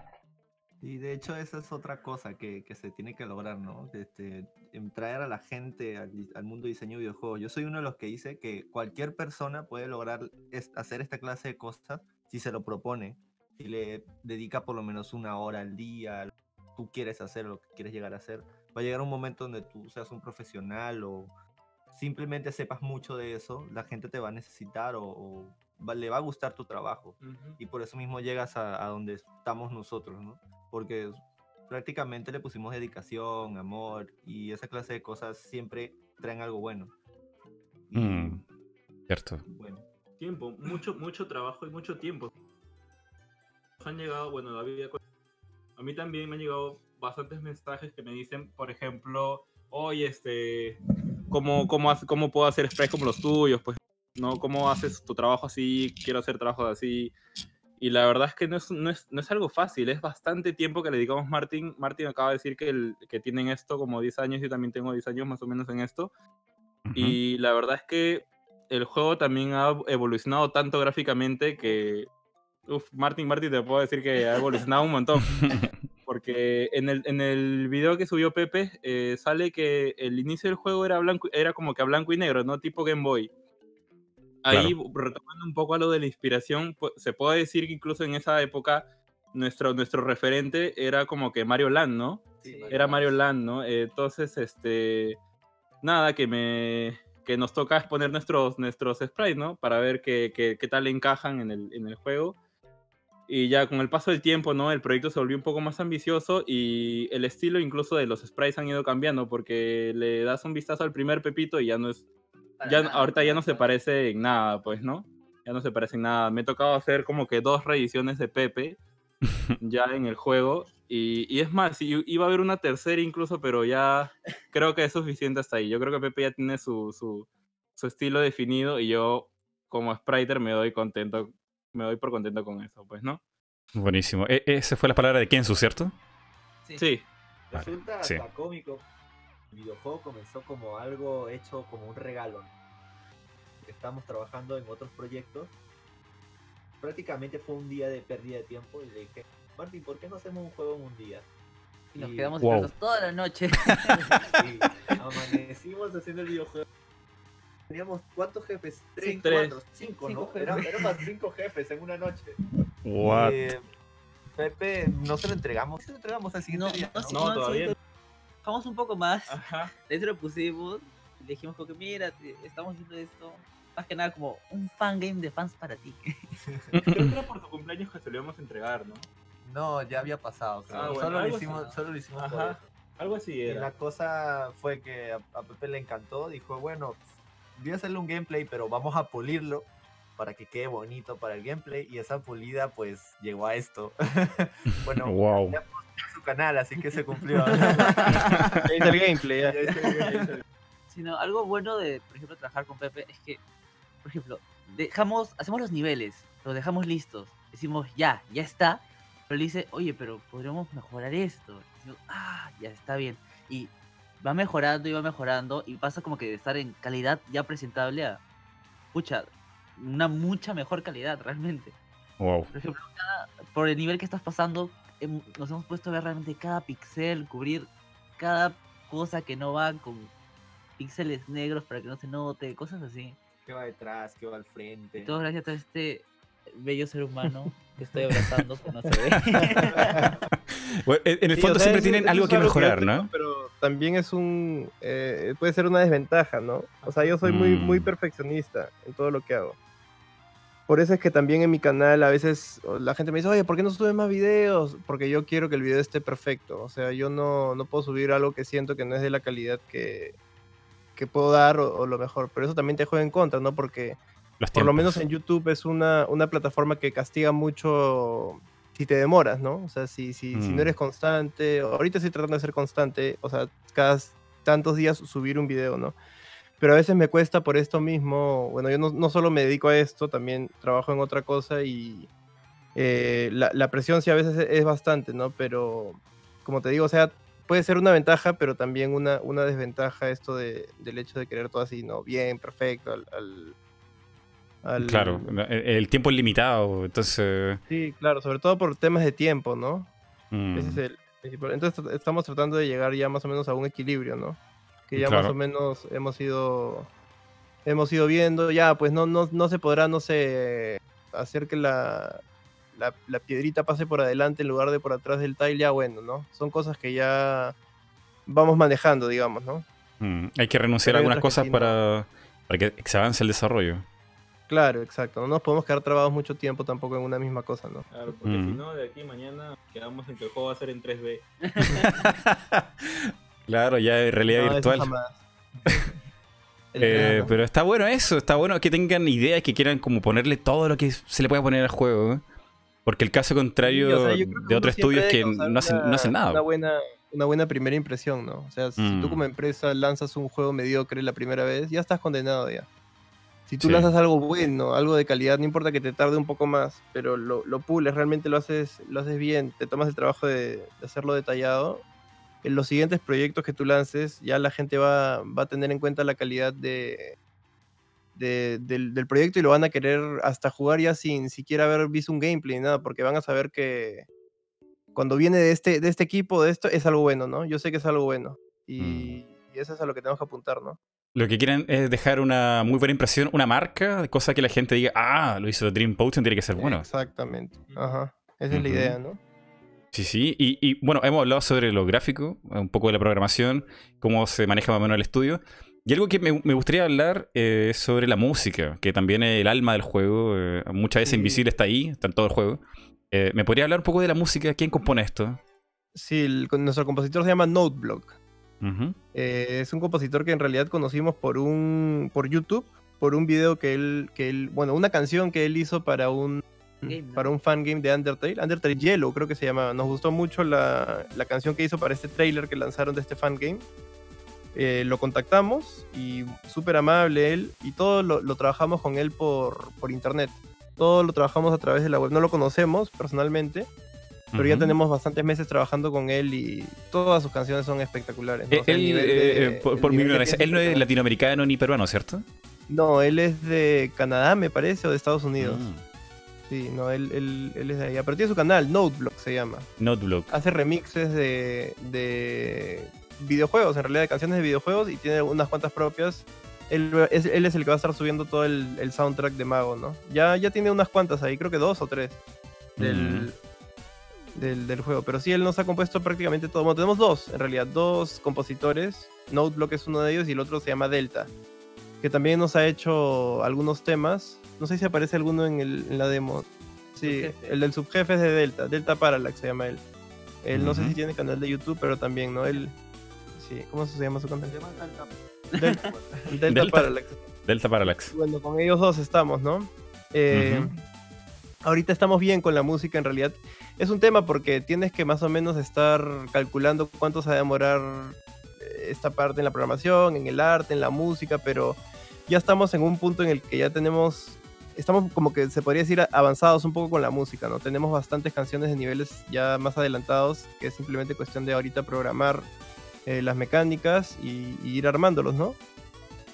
Y de hecho esa es otra cosa que, que se tiene que lograr, ¿no? Este, traer a la gente al, mundo de diseño de videojuegos. Yo soy uno de los que dice que cualquier persona puede lograr hacer esta clase de cosas si se lo propone, si le dedica por lo menos una hora al día, tú quieres hacer lo que quieres llegar a hacer. Va a llegar un momento donde tú seas un profesional o simplemente sepas mucho de eso, la gente te va a necesitar o, o va, le va a gustar tu trabajo. Uh -huh. Y por eso mismo llegas a, a, donde estamos nosotros, ¿no? Porque prácticamente le pusimos dedicación, amor y esa clase de cosas siempre traen algo bueno. Mm, cierto. Bueno, tiempo, mucho, mucho trabajo y mucho tiempo. Han llegado, bueno, David, a mí también me han llegado bastantes mensajes que me dicen, por ejemplo, oye, este, ¿cómo, cómo, cómo puedo hacer sprays como los tuyos? Pues, ¿no? ¿Cómo haces tu trabajo así? Quiero hacer trabajos así. Y la verdad es que no es, no es, no es algo fácil, es bastante tiempo que le dedicamos Martín. Martín acaba de decir que, el, que tienen esto como 10 años, yo también tengo 10 años más o menos en esto. Uh -huh. Y la verdad es que el juego también ha evolucionado tanto gráficamente que... Uf, Martín, Martín, te puedo decir que ha evolucionado un montón. Porque en el, en el video que subió Pepe eh, sale que el inicio del juego era, blanco, era como que a blanco y negro, ¿no? Tipo Game Boy. Ahí, claro. retomando un poco a lo de la inspiración, se puede decir que incluso en esa época nuestro, nuestro referente era como que Mario Land, ¿no? Sí, era Mario Land, ¿no? Entonces, este, nada, que me que nos toca exponer nuestros, nuestros sprites, ¿no? Para ver qué, qué, qué tal encajan en el, en el juego. Y ya con el paso del tiempo, ¿no? El proyecto se volvió un poco más ambicioso y el estilo incluso de los sprites han ido cambiando porque le das un vistazo al primer Pepito y ya no es ya, ahorita ya no se parece en nada, pues, ¿no? Ya no se parece en nada. Me he tocado hacer como que dos reediciones de Pepe ya en el juego. Y, y, es más, iba a haber una tercera incluso, pero ya creo que es suficiente hasta ahí. Yo creo que Pepe ya tiene su, su, su estilo definido y yo como spriter me doy contento, me doy por contento con eso, pues, ¿no? Buenísimo. E esa fue la palabra de Kensu, ¿cierto? Sí. sí. Resulta vale. sí. cómico el videojuego comenzó como algo hecho como un regalo. Estamos trabajando en otros proyectos. Prácticamente fue un día de pérdida de tiempo y le dije, Martín, ¿por qué no hacemos un juego en un día? Y, nos quedamos wow. toda la noche. sí, amanecimos haciendo el videojuego. Teníamos cuántos jefes? Tres, sí, cuatro, cinco, cinco ¿no? Eran, eran más cinco jefes en una noche. What? Eh, Pepe, no se lo entregamos. Se lo entregamos al siguiente no, día. No, no, no todavía bajamos un poco más, Ajá. de eso lo pusimos, le dijimos como que mira, estamos haciendo esto, más que nada como un fangame de fans para ti. Creo que era por tu cumpleaños que se lo íbamos a entregar, ¿no? No, ya había pasado, creo. Ah, bueno, solo, lo hicimos, así. solo lo hicimos Ajá. por eso. Algo así era. Y la cosa fue que a, a Pepe le encantó, dijo, bueno, voy a hacerle un gameplay, pero vamos a pulirlo para que quede bonito para el gameplay y esa pulida pues llegó a esto. bueno, wow. ya su canal, así que se cumplió. ya hice el gameplay. Ya. Sino algo bueno de, por ejemplo, trabajar con Pepe es que, por ejemplo, dejamos, hacemos los niveles, los dejamos listos, decimos ya, ya está, pero le dice, oye, pero podríamos mejorar esto. Ah, ya está bien. Y va mejorando y va mejorando y pasa como que de estar en calidad ya presentable a, pucha, una mucha mejor calidad realmente. Wow. Por ejemplo, cada- por el nivel que estás pasando, hem- nos hemos puesto a ver realmente cada pixel, cubrir cada cosa que no va con píxeles negros para que no se note, cosas así. Que va detrás, que va al frente. Y todo gracias a este bello ser humano que estoy abrazando, que no se ve. Bueno, en el Sí, fondo o sea, siempre eso- tienen eso algo es que mejorar, tengo, ¿no? Pero también es un. eh, puede ser una desventaja, ¿no? O sea, yo soy muy, muy Mm. perfeccionista en todo lo que hago. Por eso es que también en mi canal a veces la gente me dice, oye, ¿por qué no subes más videos? Porque yo quiero que el video esté perfecto. O sea, yo no, no puedo subir algo que siento que no es de la calidad que, que puedo dar o, o lo mejor. Pero eso también te juega en contra, ¿no? Porque por lo menos en YouTube es una, una plataforma que castiga mucho si te demoras, ¿no? O sea, si, si, si Mm. no eres constante, ahorita estoy tratando de ser constante, o sea, cada tantos días subir un video, ¿no? Pero a veces me cuesta por esto mismo, bueno, yo no, no solo me dedico a esto, también trabajo en otra cosa y eh, la, la presión sí a veces es bastante, ¿no? Pero como te digo, o sea, puede ser una ventaja, pero también una, una desventaja esto de, del hecho de querer todo así, ¿no? Bien, perfecto, al... al- al- Claro, el el tiempo es limitado, entonces... Sí, claro, sobre todo por temas de tiempo, ¿no? mm, Ese es el principal. Entonces estamos tratando de llegar ya más o menos a un equilibrio, ¿no? Que ya más o menos hemos ido hemos ido viendo, ya pues no, no, no se podrá, no sé, hacer que la, la, la piedrita pase por adelante en lugar de por atrás del tile, ya bueno, ¿no? Son cosas que ya vamos manejando, digamos, ¿no? mm, hay que renunciar Pero a algunas cosas para, para que se avance el desarrollo. Claro, exacto. No nos podemos quedar trabados mucho tiempo tampoco en una misma cosa, ¿no? Claro, porque si no, de aquí a mañana quedamos en que el juego va a ser en 3D. claro, ya es realidad No, virtual. Eh, pero está bueno eso, está bueno que tengan ideas que quieran como ponerle todo lo que se le pueda poner al juego. ¿eh? Porque el caso contrario Sí, o sea, de otros estudios debe que no hacen, no hacen nada. Una buena, una buena primera impresión, ¿no? O sea, si Mm. tú como empresa lanzas un juego mediocre la primera vez, ya estás condenado ya. Si tú Sí. lanzas algo bueno, algo de calidad, no importa que te tarde un poco más, pero lo, lo pules, realmente lo haces, lo haces bien, te tomas el trabajo de, de hacerlo detallado. En los siguientes proyectos que tú lances, ya la gente va, va a tener en cuenta la calidad de, de- del, del proyecto y lo van a querer hasta jugar ya sin siquiera haber visto un gameplay ni nada, porque van a saber que cuando viene de este, de este equipo, de esto, es algo bueno, ¿no? Yo sé que es algo bueno. Y, y eso es a lo que tenemos que apuntar, ¿no? Lo que quieren es dejar una muy buena impresión, una marca, cosa que la gente diga, ah, lo hizo Dream Potion, tiene que ser bueno. Exactamente. Ajá. Esa es la idea, ¿no? Sí, sí. Y, y, bueno, hemos hablado sobre lo gráfico, un poco de la programación, cómo se maneja más o menos el estudio. Y algo que me, me gustaría hablar eh, es sobre la música, que también es el alma del juego. eh, muchas veces Sí. invisible está ahí, está en todo el juego. Eh, ¿Me podría hablar un poco de la música? ¿Quién compone esto? Sí, el- nuestro compositor se llama Noteblock. Eh, es un compositor que en realidad conocimos por un por YouTube, por un video que él, que él, bueno, una canción que él hizo para un Game, ¿no? para un fan game de Undertale, Undertale Yellow creo que se llamaba. Nos gustó mucho la, la canción que hizo para este trailer que lanzaron de este fan game. Eh, lo contactamos y súper amable él y todo lo, lo trabajamos con él por, por internet. Todo lo trabajamos a través de la web. No lo conocemos personalmente, pero ya tenemos bastantes meses trabajando con él y todas sus canciones son espectaculares. ¿no? O sea, el él, eh, de- eh, por, el por mi nivel que ignorancia, tiene él no es latinoamericano ni peruano, ¿cierto? No, él es de Canadá, me parece, o de Estados Unidos. Mm. Sí, no, él, él, él es de allá. Pero tiene su canal, Noteblock se llama. Noteblock. Hace remixes de, de videojuegos, en realidad de canciones de videojuegos, y tiene unas cuantas propias. Él es, él es el que va a estar subiendo todo el, el soundtrack de Mago, ¿no? Ya, ya tiene unas cuantas ahí, creo que dos o tres del, del, del juego. Pero sí, él nos ha compuesto prácticamente todo. Bueno, tenemos dos, en realidad, dos compositores. Noteblock es uno de ellos y el otro se llama Delta, que también nos ha hecho algunos temas. No sé si aparece alguno en, el, en la demo. Sí, Subjefe. el del subjefe es de Delta, Delta Parallax se llama él. Él no sé si tiene canal de YouTube, pero también, ¿no? Él. Sí, ¿cómo se llama su canal? Se llama Tanta- Delta, Delta, Delta. Parallax. Delta Parallax. Bueno, con ellos dos estamos, ¿no? Eh. Ahorita estamos bien con la música, en realidad. Es un tema porque tienes que más o menos estar calculando cuánto se va a demorar eh, esta parte en la programación, en el arte, en la música, pero ya estamos en un punto en el que ya tenemos, estamos como que se podría decir avanzados un poco con la música, ¿no? Tenemos bastantes canciones de niveles ya más adelantados, que es simplemente cuestión de ahorita programar eh, las mecánicas y, y ir armándolos, ¿no?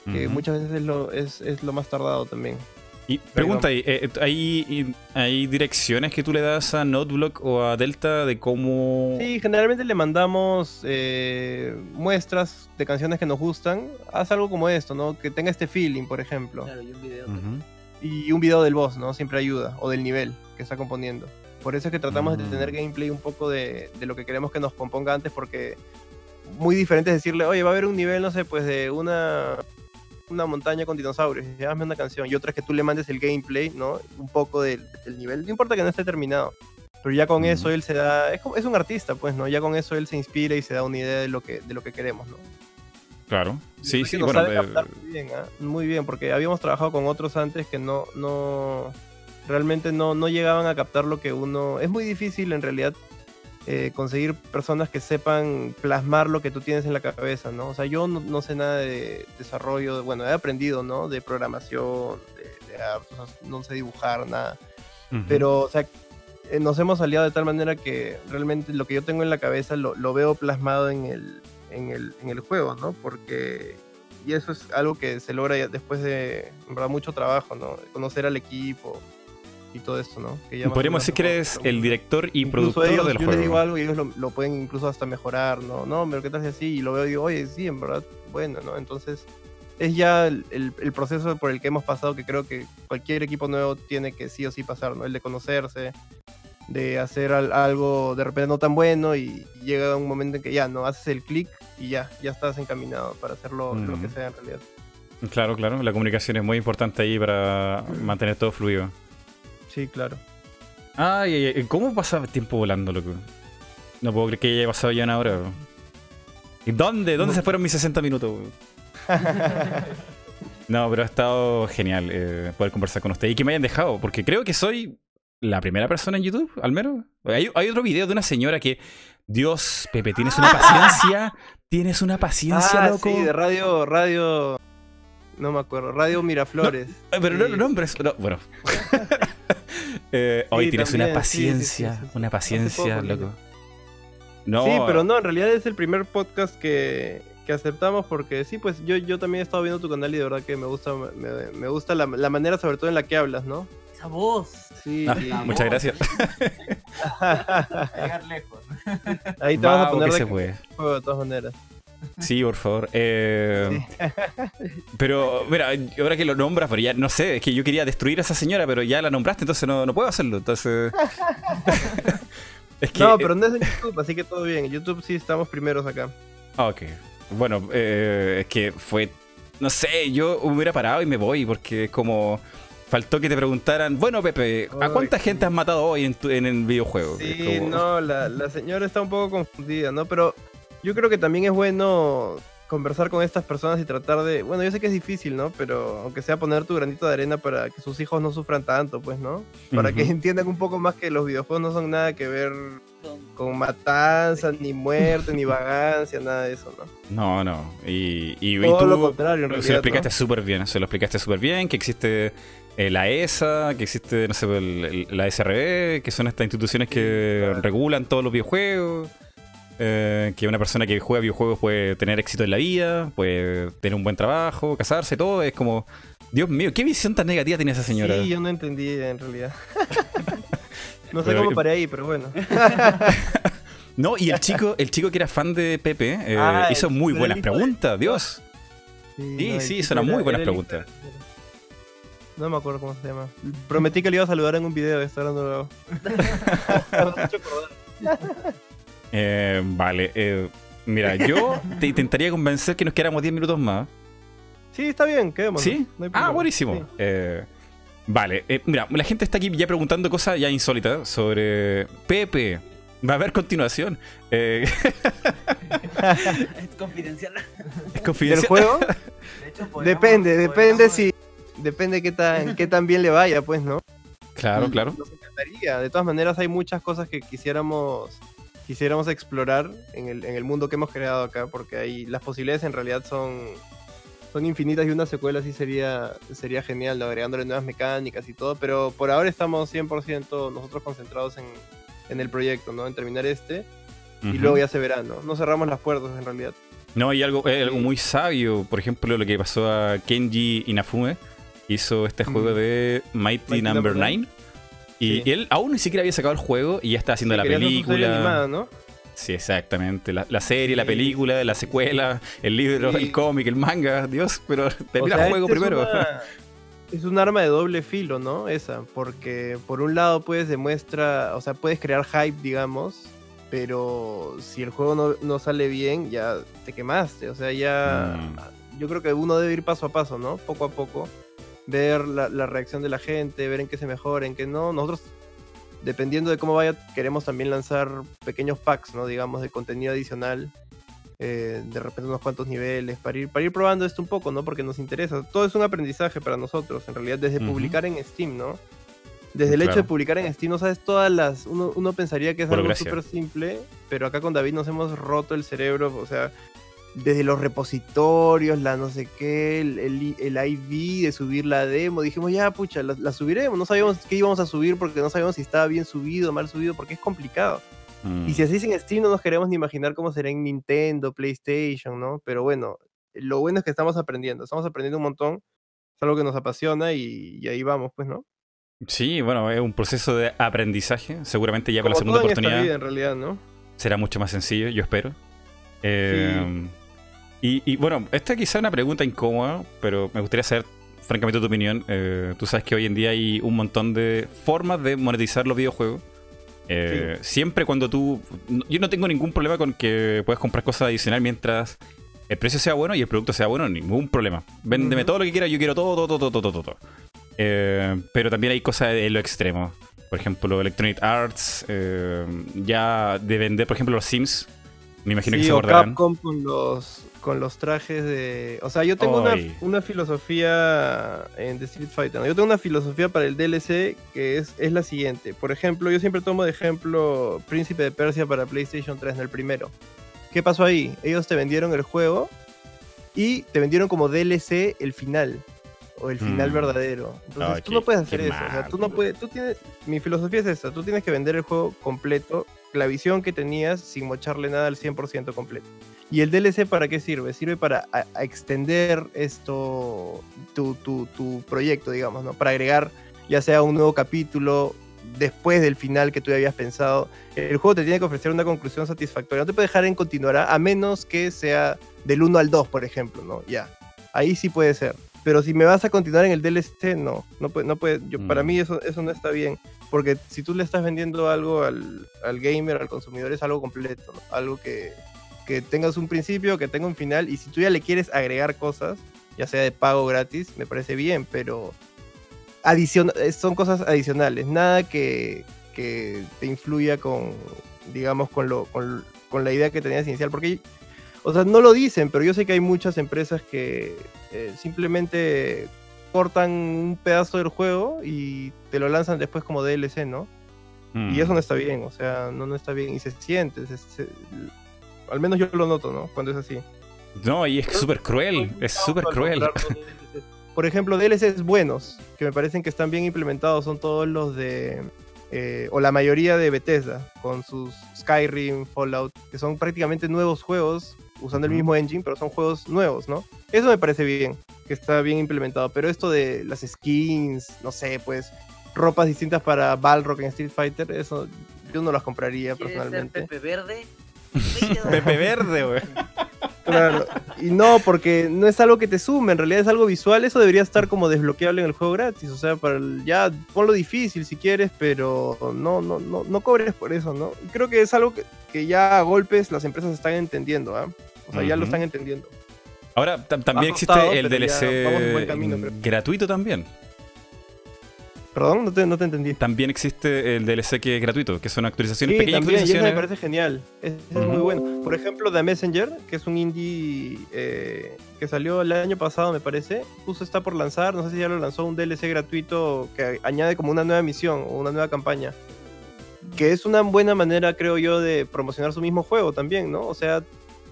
Que muchas veces es lo, es, es lo más tardado también. Y pregunta ahí, eh, ¿hay, ¿hay direcciones que tú le das a Noteblock o a Delta de cómo... Sí, generalmente le mandamos eh, muestras de canciones que nos gustan. Haz algo como esto, ¿no? Que tenga este feeling, por ejemplo. Claro, y un video. Ujú. Y un video del boss, ¿no? Siempre ayuda. O del nivel que está componiendo. Por eso es que tratamos de Mm. tener gameplay un poco de, de lo que queremos que nos componga antes, porque muy diferente es decirle, oye, va a haber un nivel, no sé, pues de una, una montaña con dinosaurios, y hazme una canción. Y otra es que tú le mandes el gameplay, ¿no? Un poco del, del nivel. No importa que no esté terminado. Pero ya con Mm. eso él se da. Es, como- es un artista, pues, ¿no? Ya con eso él se inspira y se da una idea de lo que, de lo que queremos, ¿no? Claro. Sí, sí, bueno. eh, muy bien, ¿ah? muy bien, porque habíamos trabajado con otros antes que no, no, realmente no, no llegaban a captar lo que uno. Es muy difícil en realidad eh, conseguir personas que sepan plasmar lo que tú tienes en la cabeza, ¿no? O sea, yo no, no sé nada de desarrollo, bueno, he aprendido, ¿no? De programación, de, de arte, o sea, no sé dibujar nada. Pero, o sea, eh, nos hemos aliado de tal manera que realmente lo que yo tengo en la cabeza lo, lo veo plasmado en el, en, el, en el juego, ¿no? Porque, y eso es algo que se logra después de, en verdad, mucho trabajo, ¿no? Conocer al equipo y todo esto, ¿no? Que ya Podríamos decir que eres el director y productor ellos, del yo les digo juego. algo y ellos lo, lo pueden incluso hasta mejorar, ¿no? No, pero ¿qué tal si así? Y lo veo y digo, oye, sí, en verdad, bueno, ¿no? Entonces, es ya el, el- el proceso por el que hemos pasado que creo que cualquier equipo nuevo tiene que sí o sí pasar, ¿no? El de conocerse, de hacer al- algo de repente no tan bueno y, llega un momento en que ya, ¿no? Haces el clic y ya, ya estás encaminado para hacer lo, lo que sea en realidad. Claro, claro. La comunicación es muy importante ahí para mantener todo fluido. Sí, claro. Ay, ay, ¿cómo pasa el tiempo volando, loco? No puedo creer que haya pasado ya una hora. ¿Y dónde? ¿Dónde se fueron mis 60 minutos? No, pero ha estado genial eh, poder conversar con usted y que me hayan dejado, porque creo que soy la primera persona en YouTube, al menos. Hay, hay otro video de una señora que, Dios, Pepe, tienes una paciencia, tienes una paciencia, Ah, loco. sí, de radio, radio, no me acuerdo, Radio Miraflores. Ay, Pero no, Sí. no, hombre, es- no, bueno. eh, hoy Sí, tienes una también, paciencia, sí, sí. una paciencia, poco, loco. No, Sí, pero no, en realidad es el primer podcast que, que aceptamos porque sí, pues yo, yo también he estado viendo tu canal y de verdad que me gusta, me, me gusta la, la manera sobre todo en la que hablas, ¿no? Esa voz. Sí, Ah, muchas gracias. A llegar lejos. ahí te vas a poner de juego de todas maneras. Sí, por favor. Eh, Pero, mira, ahora que lo nombras, pero ya no sé, es que yo quería destruir a esa señora, pero ya la nombraste, entonces no, no puedo hacerlo. Entonces. es que. No, pero no es en YouTube, así que todo bien. En YouTube sí estamos primeros acá. Ah, Ok. Bueno, eh, es que fue. No sé, yo hubiera parado y me voy, porque es como. Faltó que te preguntaran, bueno, Pepe, ¿a cuánta gente has matado hoy en, tu- en el videojuego? Sí, como- no, la, la señora está un poco confundida, ¿no? Pero yo creo que también es bueno conversar con estas personas y tratar de, bueno, yo sé que es difícil, ¿no? Pero aunque sea poner tu granito de arena para que sus hijos no sufran tanto, pues, ¿no? Para que entiendan un poco más que los videojuegos no son nada que ver con matanza, ni muerte, ni vagancia, nada de eso, ¿no? No, no. Y, y, y Todo tú lo contrario, en se realidad. lo explicaste ¿no? súper bien. Se lo explicaste súper bien, que existe eh, la ESA, que existe, no sé, el- el- la SRB, que son estas instituciones que claro. regulan todos los videojuegos. Eh, que una persona que juega videojuegos puede tener éxito en la vida, puede tener un buen trabajo, casarse, todo. Es como, Dios mío, qué visión tan negativa tiene esa señora. Sí, yo no entendí en realidad. no sé Pero- cómo paré ahí, pero bueno. No, y el chico, el chico que era fan de Pepe eh, Ah, hizo muy era buenas de- preguntas, Dios. Sí, sí, tipo son unas muy era- buenas era preguntas. No me acuerdo cómo se llama. Prometí que le iba a saludar en un video, está hablando luego. Eh, vale, eh, mira, yo te intentaría convencer que nos quedáramos 10 minutos más. Sí, está bien, quedémonos. ¿Sí? no hay ah, buenísimo. Sí. Eh, vale, eh, mira, la gente está aquí ya preguntando cosas ya insólitas sobre Pepe. Va a haber continuación. Eh, Es confidencial. es ¿Del confidencial. juego? De hecho, depende, depende si. Depende qué tan, qué tan bien le vaya, pues, ¿no? Claro, claro. Nos encantaría. De todas maneras, hay muchas cosas que quisiéramos quisiéramos explorar en el, en el mundo que hemos creado acá, porque ahí las posibilidades en realidad son, son infinitas y una secuela sí sería, sería genial, ¿no? agregándole nuevas mecánicas y todo, pero por ahora estamos 100% nosotros concentrados en, en el proyecto, ¿no? en terminar este. y luego ya se verá, ¿no? No cerramos las puertas en realidad. No, y algo, algo muy sabio, por ejemplo, lo que pasó a Kenji Inafume, hizo este juego de Mighty, Mighty Number Number 9. Y, Sí. y él aún ni siquiera había sacado el juego y ya está haciendo Sí, la película. animada, ¿no? Sí, exactamente. La, la serie, la película, la secuela, el libro, el cómic, el manga. Dios, pero termina O sea, el juego este es primero. una- Es un arma de doble filo, ¿no? Esa, porque por un lado puedes demuestra, o sea, puedes crear hype, digamos, pero si el juego no, no sale bien, ya te quemaste. O sea, ya. Mm. Yo creo que uno debe ir paso a paso, ¿no? Poco a poco. Ver la, la reacción de la gente, ver en qué se mejora, en qué no. Nosotros, dependiendo de cómo vaya, queremos también lanzar pequeños packs, ¿no? Digamos, de contenido adicional. eh, de repente unos cuantos niveles, para ir, para ir probando esto un poco, ¿no? Porque nos interesa. Todo es un aprendizaje para nosotros, en realidad, desde publicar en Steam, ¿no? Desde el hecho de publicar en Steam, no sabes todas las. Uno, uno pensaría que es algo súper simple, pero acá con David nos hemos roto el cerebro, o sea, desde los repositorios, la no sé qué, el, el, el IV de subir la demo, dijimos, ya, pucha, la, la subiremos. No sabíamos qué íbamos a subir porque no sabíamos si estaba bien subido, mal subido, porque es complicado. Mm. Y si así es en Steam, no nos queremos ni imaginar cómo será en Nintendo, PlayStation, ¿no? Pero bueno, lo bueno es que estamos aprendiendo, estamos aprendiendo un montón, es algo que nos apasiona y, y ahí vamos, pues, ¿no? Sí, bueno, es un proceso de aprendizaje. Seguramente ya con la segunda todo en esta oportunidad vida, en realidad, ¿no? será mucho más sencillo, yo espero. Eh, y, y, bueno, esta quizá es una pregunta incómoda, pero me gustaría saber francamente tu opinión. Eh, tú sabes que hoy en día hay un montón de formas de monetizar los videojuegos. Eh, Siempre cuando tú... Yo no tengo ningún problema con que puedas comprar cosas adicionales mientras el precio sea bueno y el producto sea bueno, ningún problema. Véndeme Ujú. todo lo que quieras, yo quiero todo, todo, todo, todo, todo. todo. Eh, pero también hay cosas en lo extremo. Por ejemplo, Electronic Arts, eh, ya de vender, por ejemplo, los Sims. Me imagino que se acordarán. Capcom con los, con los trajes de... O sea, yo tengo una, una filosofía en The Street Fighter. ¿no? Yo tengo una filosofía para el DLC que es, es la siguiente. Por ejemplo, yo siempre tomo de ejemplo Príncipe de Persia para PlayStation 3, ¿no? el primero. ¿Qué pasó ahí? Ellos te vendieron el juego y te vendieron como DLC el final. O el final Mm. verdadero. Entonces tú qué- no puedes hacer eso. O sea, tú no puedes. Tú tienes. Mi filosofía es esta. Tú tienes que vender el juego completo. La visión que tenías sin mocharle nada al 100% completo. ¿Y el DLC para qué sirve? Sirve para a- a extender esto, tu, tu, tu proyecto, digamos, ¿no? Para agregar ya sea un nuevo capítulo después del final que tú ya habías pensado. El juego te tiene que ofrecer una conclusión satisfactoria. No te puede dejar en continuará, a menos que sea del 1 al 2, por ejemplo, ¿no? Ya. Ahí sí puede ser. Pero si me vas a continuar en el DLC, no. No puede, no puede. Yo, Para Mm. mí eso, eso no está bien. Porque si tú le estás vendiendo algo al, al gamer, al consumidor, es algo completo, ¿no? Algo que, que tengas un principio, que tenga un final. Y si tú ya le quieres agregar cosas, ya sea de pago gratis, me parece bien, pero adicion eh, son cosas adicionales. Nada que, que te influya con, digamos, con, lo, con, con la idea que tenías inicial. Porque, o sea, no lo dicen, pero yo sé que hay muchas empresas que eh, simplemente cortan un pedazo del juego y te lo lanzan después como DLC, ¿no? Mm. Y eso no está bien, o sea, no, no está bien y se siente, se- se- al menos yo lo noto, ¿no? Cuando es así. No, y es súper cruel. Es súper cruel. Por ejemplo, DLCs buenos, que me parecen que están bien implementados, son todos los de. eh, o la mayoría de Bethesda, con sus Skyrim, Fallout, que son prácticamente nuevos juegos, usando el mismo engine, pero son juegos nuevos, ¿no? Eso me parece bien, que está bien implementado. Pero esto de las skins, no sé, pues, ropas distintas para Balrog en Street Fighter, eso yo no las compraría ¿Quieres ser personalmente. Pepe Verde? 20 dólares. Pepe Verde, güey. Claro, y no, porque no es algo que te sume, en realidad es algo visual, eso debería estar como desbloqueable en el juego gratis, o sea, para el- ya ponlo difícil si quieres, pero no, no, no, no cobres por eso, ¿no? Y creo que es algo que, que ya a golpes las empresas están entendiendo, ¿ah? O sea, ya lo están entendiendo. Ahora, tam- también existe costado, el DLC camino, gratuito también. Perdón, no te, no te entendí. También existe el DLC que es gratuito, que son actualizaciones, Sí, pequeñas también, y eso me actualizaciones. parece genial. Es, muy bueno. Por ejemplo, The Messenger, que es un indie eh, que salió el año pasado, me parece. Justo está por lanzar, no sé si ya lo lanzó un DLC gratuito que añade como una nueva misión o una nueva campaña. Que es una buena manera, creo yo, de promocionar su mismo juego también, ¿no? O sea,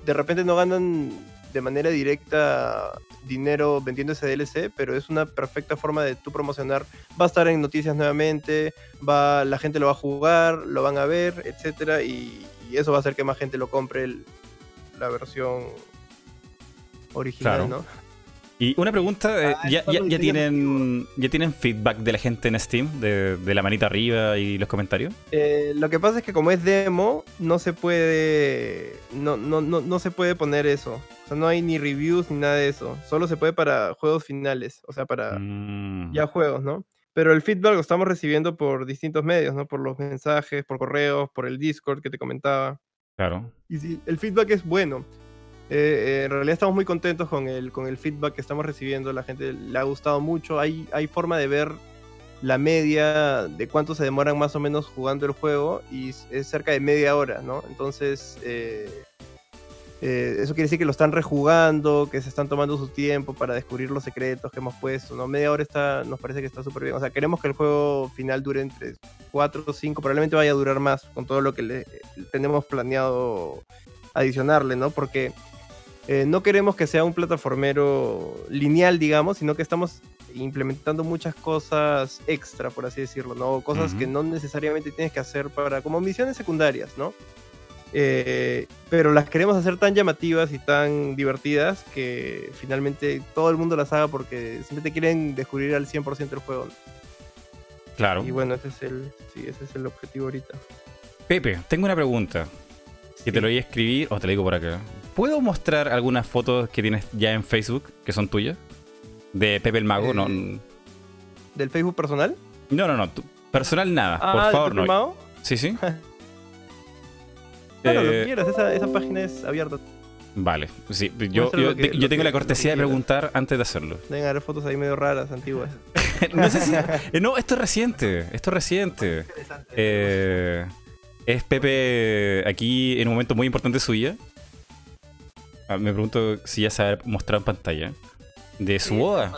de repente no ganan de manera directa dinero vendiendo ese DLC, pero es una perfecta forma de tú promocionar. Va a estar en noticias nuevamente, va, la gente lo va a jugar, lo van a ver, etcétera, y, y eso va a hacer que más gente lo compre el- la versión original, Claro. ¿no? Y una pregunta, eh, Ah, ¿ya, tienen, ¿ya tienen feedback de la gente en Steam? De, de la manita arriba y los comentarios. Eh, lo que pasa es que como es demo, no se puede. No, no, no, no se puede poner eso. O sea, no hay ni reviews ni nada de eso. Solo se puede para juegos finales. O sea, para Mm, ya juegos, ¿no? Pero el feedback lo estamos recibiendo por distintos medios, ¿no? Por los mensajes, por correos, por el Discord que te comentaba. Claro. Y sí, el feedback es bueno. Eh, eh, en realidad estamos muy contentos con el, con el feedback que estamos recibiendo. La gente le ha gustado mucho. Hay, hay forma de ver la media de cuánto se demoran más o menos jugando el juego y es- cerca de media hora, ¿no? Entonces, eh, eh, eso quiere decir que lo están rejugando, que se están tomando su tiempo para descubrir los secretos que hemos puesto, ¿no? Media hora está, nos parece que está súper bien. O sea, queremos que el juego final dure entre 4 o 5, probablemente vaya a durar más con todo lo que le, tenemos planeado adicionarle, ¿no? Porque eh, no queremos que sea un plataformero lineal, digamos, sino que estamos implementando muchas cosas extra, por así decirlo, ¿no? Cosas que no necesariamente tienes que hacer para, como misiones secundarias, ¿no? Eh, pero las queremos hacer tan llamativas y tan divertidas que finalmente todo el mundo las haga porque simplemente quieren descubrir al 100% el juego. Claro. Y bueno, ese es el, sí, ese es el objetivo ahorita. Pepe, tengo una pregunta. Que te lo voy a escribir, o te lo digo por acá. ¿Puedo mostrar algunas fotos que tienes ya en Facebook, que son tuyas? De Pepe el Mago, no. Eh, ¿Del Facebook personal? No, no, no. Personal nada, Ah, por ¿de favor, tu no. firmado? Sí, sí. Claro, lo Eh, que quieras, esa, esa página es abierta. Vale, sí, yo, yo, que- tengo que- la cortesía de preguntar antes de hacerlo. Deben haber fotos ahí medio raras, antiguas. no sé si. eh, no, esto es reciente. Esto es reciente. Interesante. Eh, es Pepe aquí en un momento muy importante de su vida. Ah, me pregunto si ya se ha mostrado en pantalla. De su Sí, boda.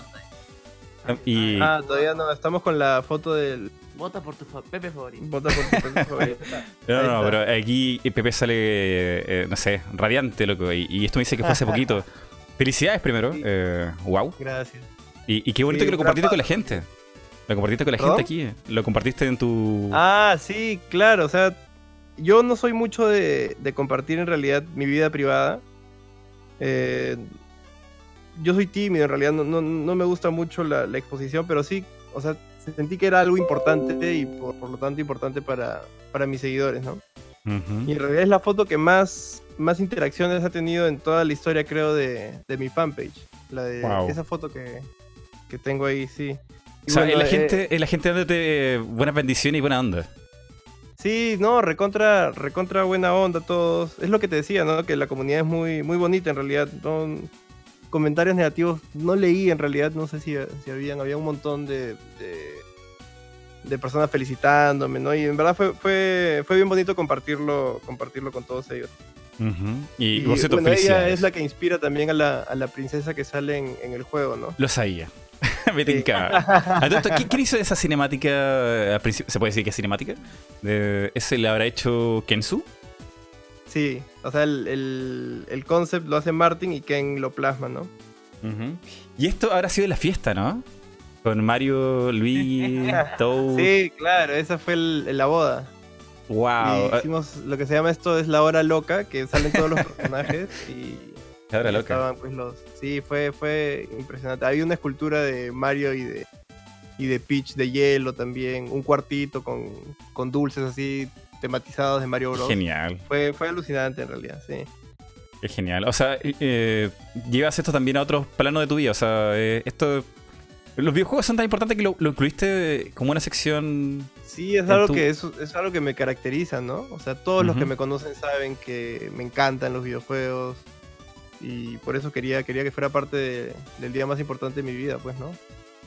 Y. Ah, todavía no, estamos con la foto del Vota por tu fa- Pepe favorito. Vota por tu Facebook favorito. No, no, pero aquí Pepe sale, eh, no sé, radiante, loco. Y, y esto me dice que fue hace poquito. Felicidades primero. Sí. eh, wow. Gracias. Y, y qué bonito Sí, que lo compartiste con la gente. Lo compartiste con la ¿Perdón? gente aquí. Lo compartiste en tu. Ah, sí, claro, o sea, yo no soy mucho de, de compartir en realidad mi vida privada. Eh, yo soy tímido, en realidad no, no- no me gusta mucho la, la exposición, pero sí, o sea, sentí que era algo importante y por, por lo tanto importante para, para mis seguidores, ¿no? Y en realidad es la foto que más, más interacciones ha tenido en toda la historia, creo, de, de mi fanpage. La de Wow. esa foto que, que tengo ahí, sí. Y O sea, bueno, la, eh, gente, la gente dándote buenas bendiciones y buena onda. Sí, no, recontra, recontra buena onda todos. Es lo que te decía, ¿no? Que la comunidad es muy, muy bonita en realidad. No, comentarios negativos no leí en realidad, no sé si, si habían, había un montón de, de, de personas felicitándome, ¿no? Y en verdad fue, fue, fue bien bonito compartirlo, compartirlo con todos ellos. Ujú. Y, Y, bueno, ella es la que inspira también a la, a la princesa que sale en, en el juego, ¿no? Lo sabía. Me Sí. tincaba. A todo esto, ¿qui- ¿Quién hizo esa cinemática? principio- ¿Se puede decir que es cinemática? ¿Ese la habrá hecho Kensu? Sí, o sea, el, el, el concept lo hace Martin y Ken lo plasma, ¿no? Y esto habrá sido la fiesta, ¿no? Con Mario, Luigi, Toad. Sí, claro, esa fue el- la boda. Wow. Y hicimos lo que se llama esto es la hora loca, que salen todos los personajes y Ahora loca. estaban pues los. Sí, fue, fue impresionante. Había una escultura de Mario y de y de Peach de hielo también, un cuartito con, con dulces así tematizados de Mario Bros. Genial. Fue, fue alucinante en realidad, sí. Es genial. O sea, eh, llevas esto también a otros planos de tu vida. O sea, eh, esto. Los videojuegos son tan importantes que lo, lo incluiste como una sección. Sí, es algo tu- que es, es algo que me caracteriza, ¿no? O sea, todos los que me conocen saben que me encantan los videojuegos y por eso quería, quería que fuera parte de- del día más importante de mi vida, pues, ¿no?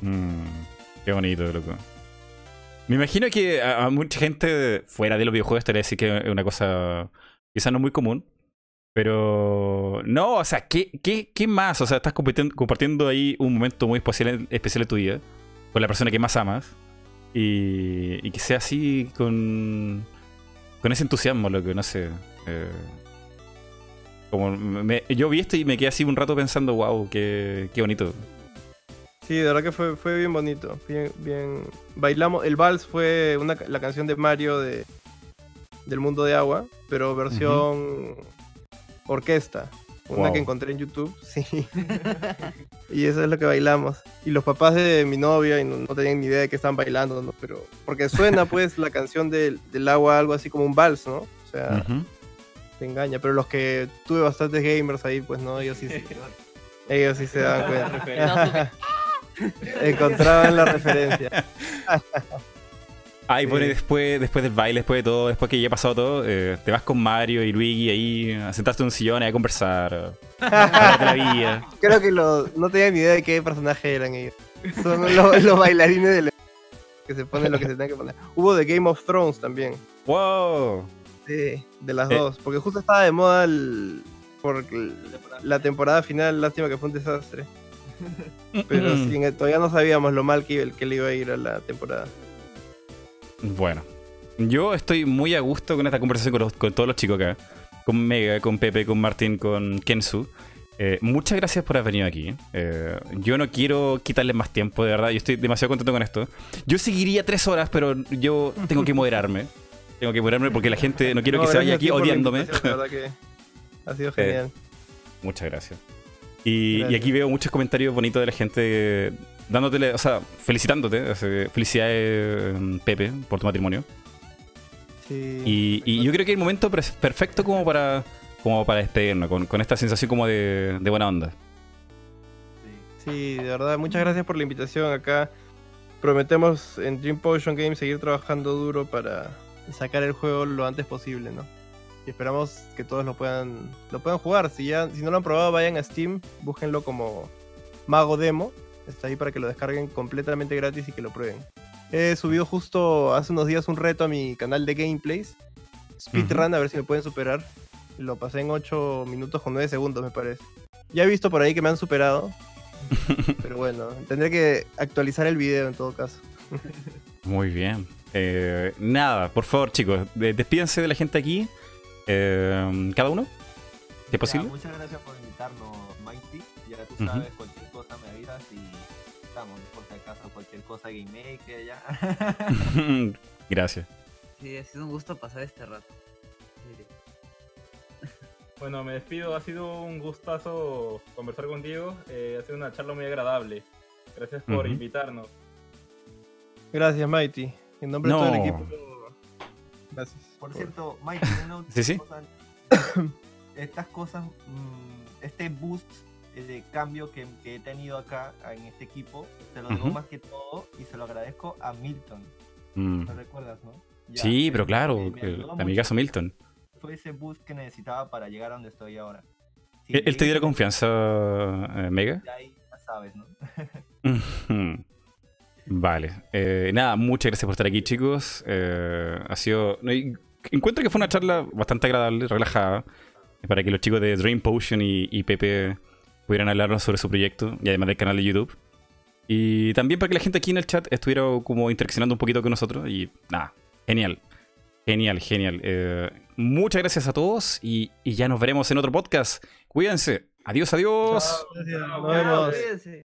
Mm, qué bonito, loco. Me imagino que a, mucha gente fuera de los videojuegos te decir que es una cosa quizás no muy común. Pero no, o sea, ¿qué, qué, qué más? O sea, estás compartiendo, compartiendo ahí un momento muy especial, especial de tu vida con la persona que más amas. Y, y que sea así con, con ese entusiasmo, lo que no sé. eh, como me- yo vi esto y me quedé así un rato pensando, wow, qué, qué bonito. Sí, de verdad que fue, fue bien bonito. Bien, bien. Bailamos. El vals fue una, la canción de Mario de, del mundo de agua, pero versión orquesta. Una Wow. que encontré en YouTube, sí. y eso es lo que bailamos. Y los papás de mi novia y no, no tenían ni idea de que estaban bailando, ¿no? Pero, porque suena pues la canción del, del agua algo así como un vals, ¿no? O sea. Te engaña. Pero los que tuve bastantes gamers ahí, pues no, ellos sí, se- ellos sí se dan cuenta. Encontraban la referencia. Ah, y bueno, y Sí. después, después del baile, después de todo, después que ya ha pasado todo, eh, te vas con Mario y Luigi ahí a sentarte en un sillón y a conversar. a hablar de la vida. Creo que los, no tenían ni idea de qué personaje eran ellos. Son los, los bailarines del que se ponen lo que se tengan que poner. Hubo de Game of Thrones también. ¡Wow! Sí, de las Eh. dos. Porque justo estaba de moda el, por el- la temporada final. Lástima que fue un desastre. Pero sí, todavía no sabíamos lo mal que, que le iba a ir a la temporada. Bueno, yo estoy muy a gusto con esta conversación con, los- con todos los chicos acá. Con Mega, con Pepe, con Martín, con Kensu. Eh, muchas gracias por haber venido aquí. Eh, yo no quiero quitarles más tiempo, de verdad. Yo estoy demasiado contento con esto. Yo seguiría tres horas, pero yo tengo que moderarme. Tengo que moderarme porque la gente no quiero No, que se vaya aquí odiándome. La verdad que ha sido genial. Muchas gracias. Y, aquí veo muchos comentarios bonitos de la gente dándote, o sea, felicitándote. felicidades, mm, Pepe, por tu matrimonio. Sí. Y, y yo creo que el momento perfecto como para, como para despedirnos, con, con esta sensación como de, de buena onda. Sí, de verdad, muchas gracias por la invitación acá. Prometemos en Dream Potion Games seguir trabajando duro para sacar el juego lo antes posible, ¿no? Y esperamos que todos lo puedan lo puedan jugar. Si ya si no lo han probado, vayan a Steam, búsquenlo como Mago Demo. Está ahí para que lo descarguen completamente gratis y que lo prueben. He subido justo hace unos días un reto a mi canal de gameplays. Speedrun, a ver si me pueden superar. Lo pasé en 8 minutos con 9 segundos, me parece. Ya he visto por ahí que me han superado. Pero bueno, tendré que actualizar el video en todo caso. Muy bien. Eh, nada, por favor, chicos, de- despídense de la gente aquí. Eh, Cada uno, si es Ya, posible. muchas gracias por invitarnos, Mighty. Ya tú sabes, cualquier cosa me avisas y estamos, por si acaso, cualquier cosa Game Maker, ya. Gracias. Sí, ha sido un gusto pasar este rato. Bueno, me despido. Ha sido un gustazo conversar contigo. Eh, ha sido una charla muy agradable. Gracias por invitarnos. Gracias, Mighty. En nombre de todo el No. equipo. Gracias. Por cierto, una última Sí, sí. cosa. Estas cosas, mm, este boost eh, de cambio que, que he tenido acá en este equipo, se lo debo más que todo y se lo agradezco a Milton. Mm. ¿Lo recuerdas, no? Ya, Sí, él pero claro, ayudó amigazo. Milton. Fue ese boost que necesitaba para llegar a donde estoy ahora. Si ¿Él, te dio la confianza, eh, Mega? Ya ahí ya sabes, ¿no? Vale. Eh, nada, muchas gracias por estar aquí, chicos. Eh, ha sido. no, Encuentro que fue una charla bastante agradable, relajada, para que los chicos de Dream Potion y, y Pepe pudieran hablarnos sobre su proyecto y además del canal de YouTube. Y también para que la gente aquí en el chat estuviera como interaccionando un poquito con nosotros. Y nada, genial. Genial, genial. Eh, muchas gracias a todos y, y ya nos veremos en otro podcast. Cuídense. Adiós, adiós. Gracias, Nos vemos. Cuídense.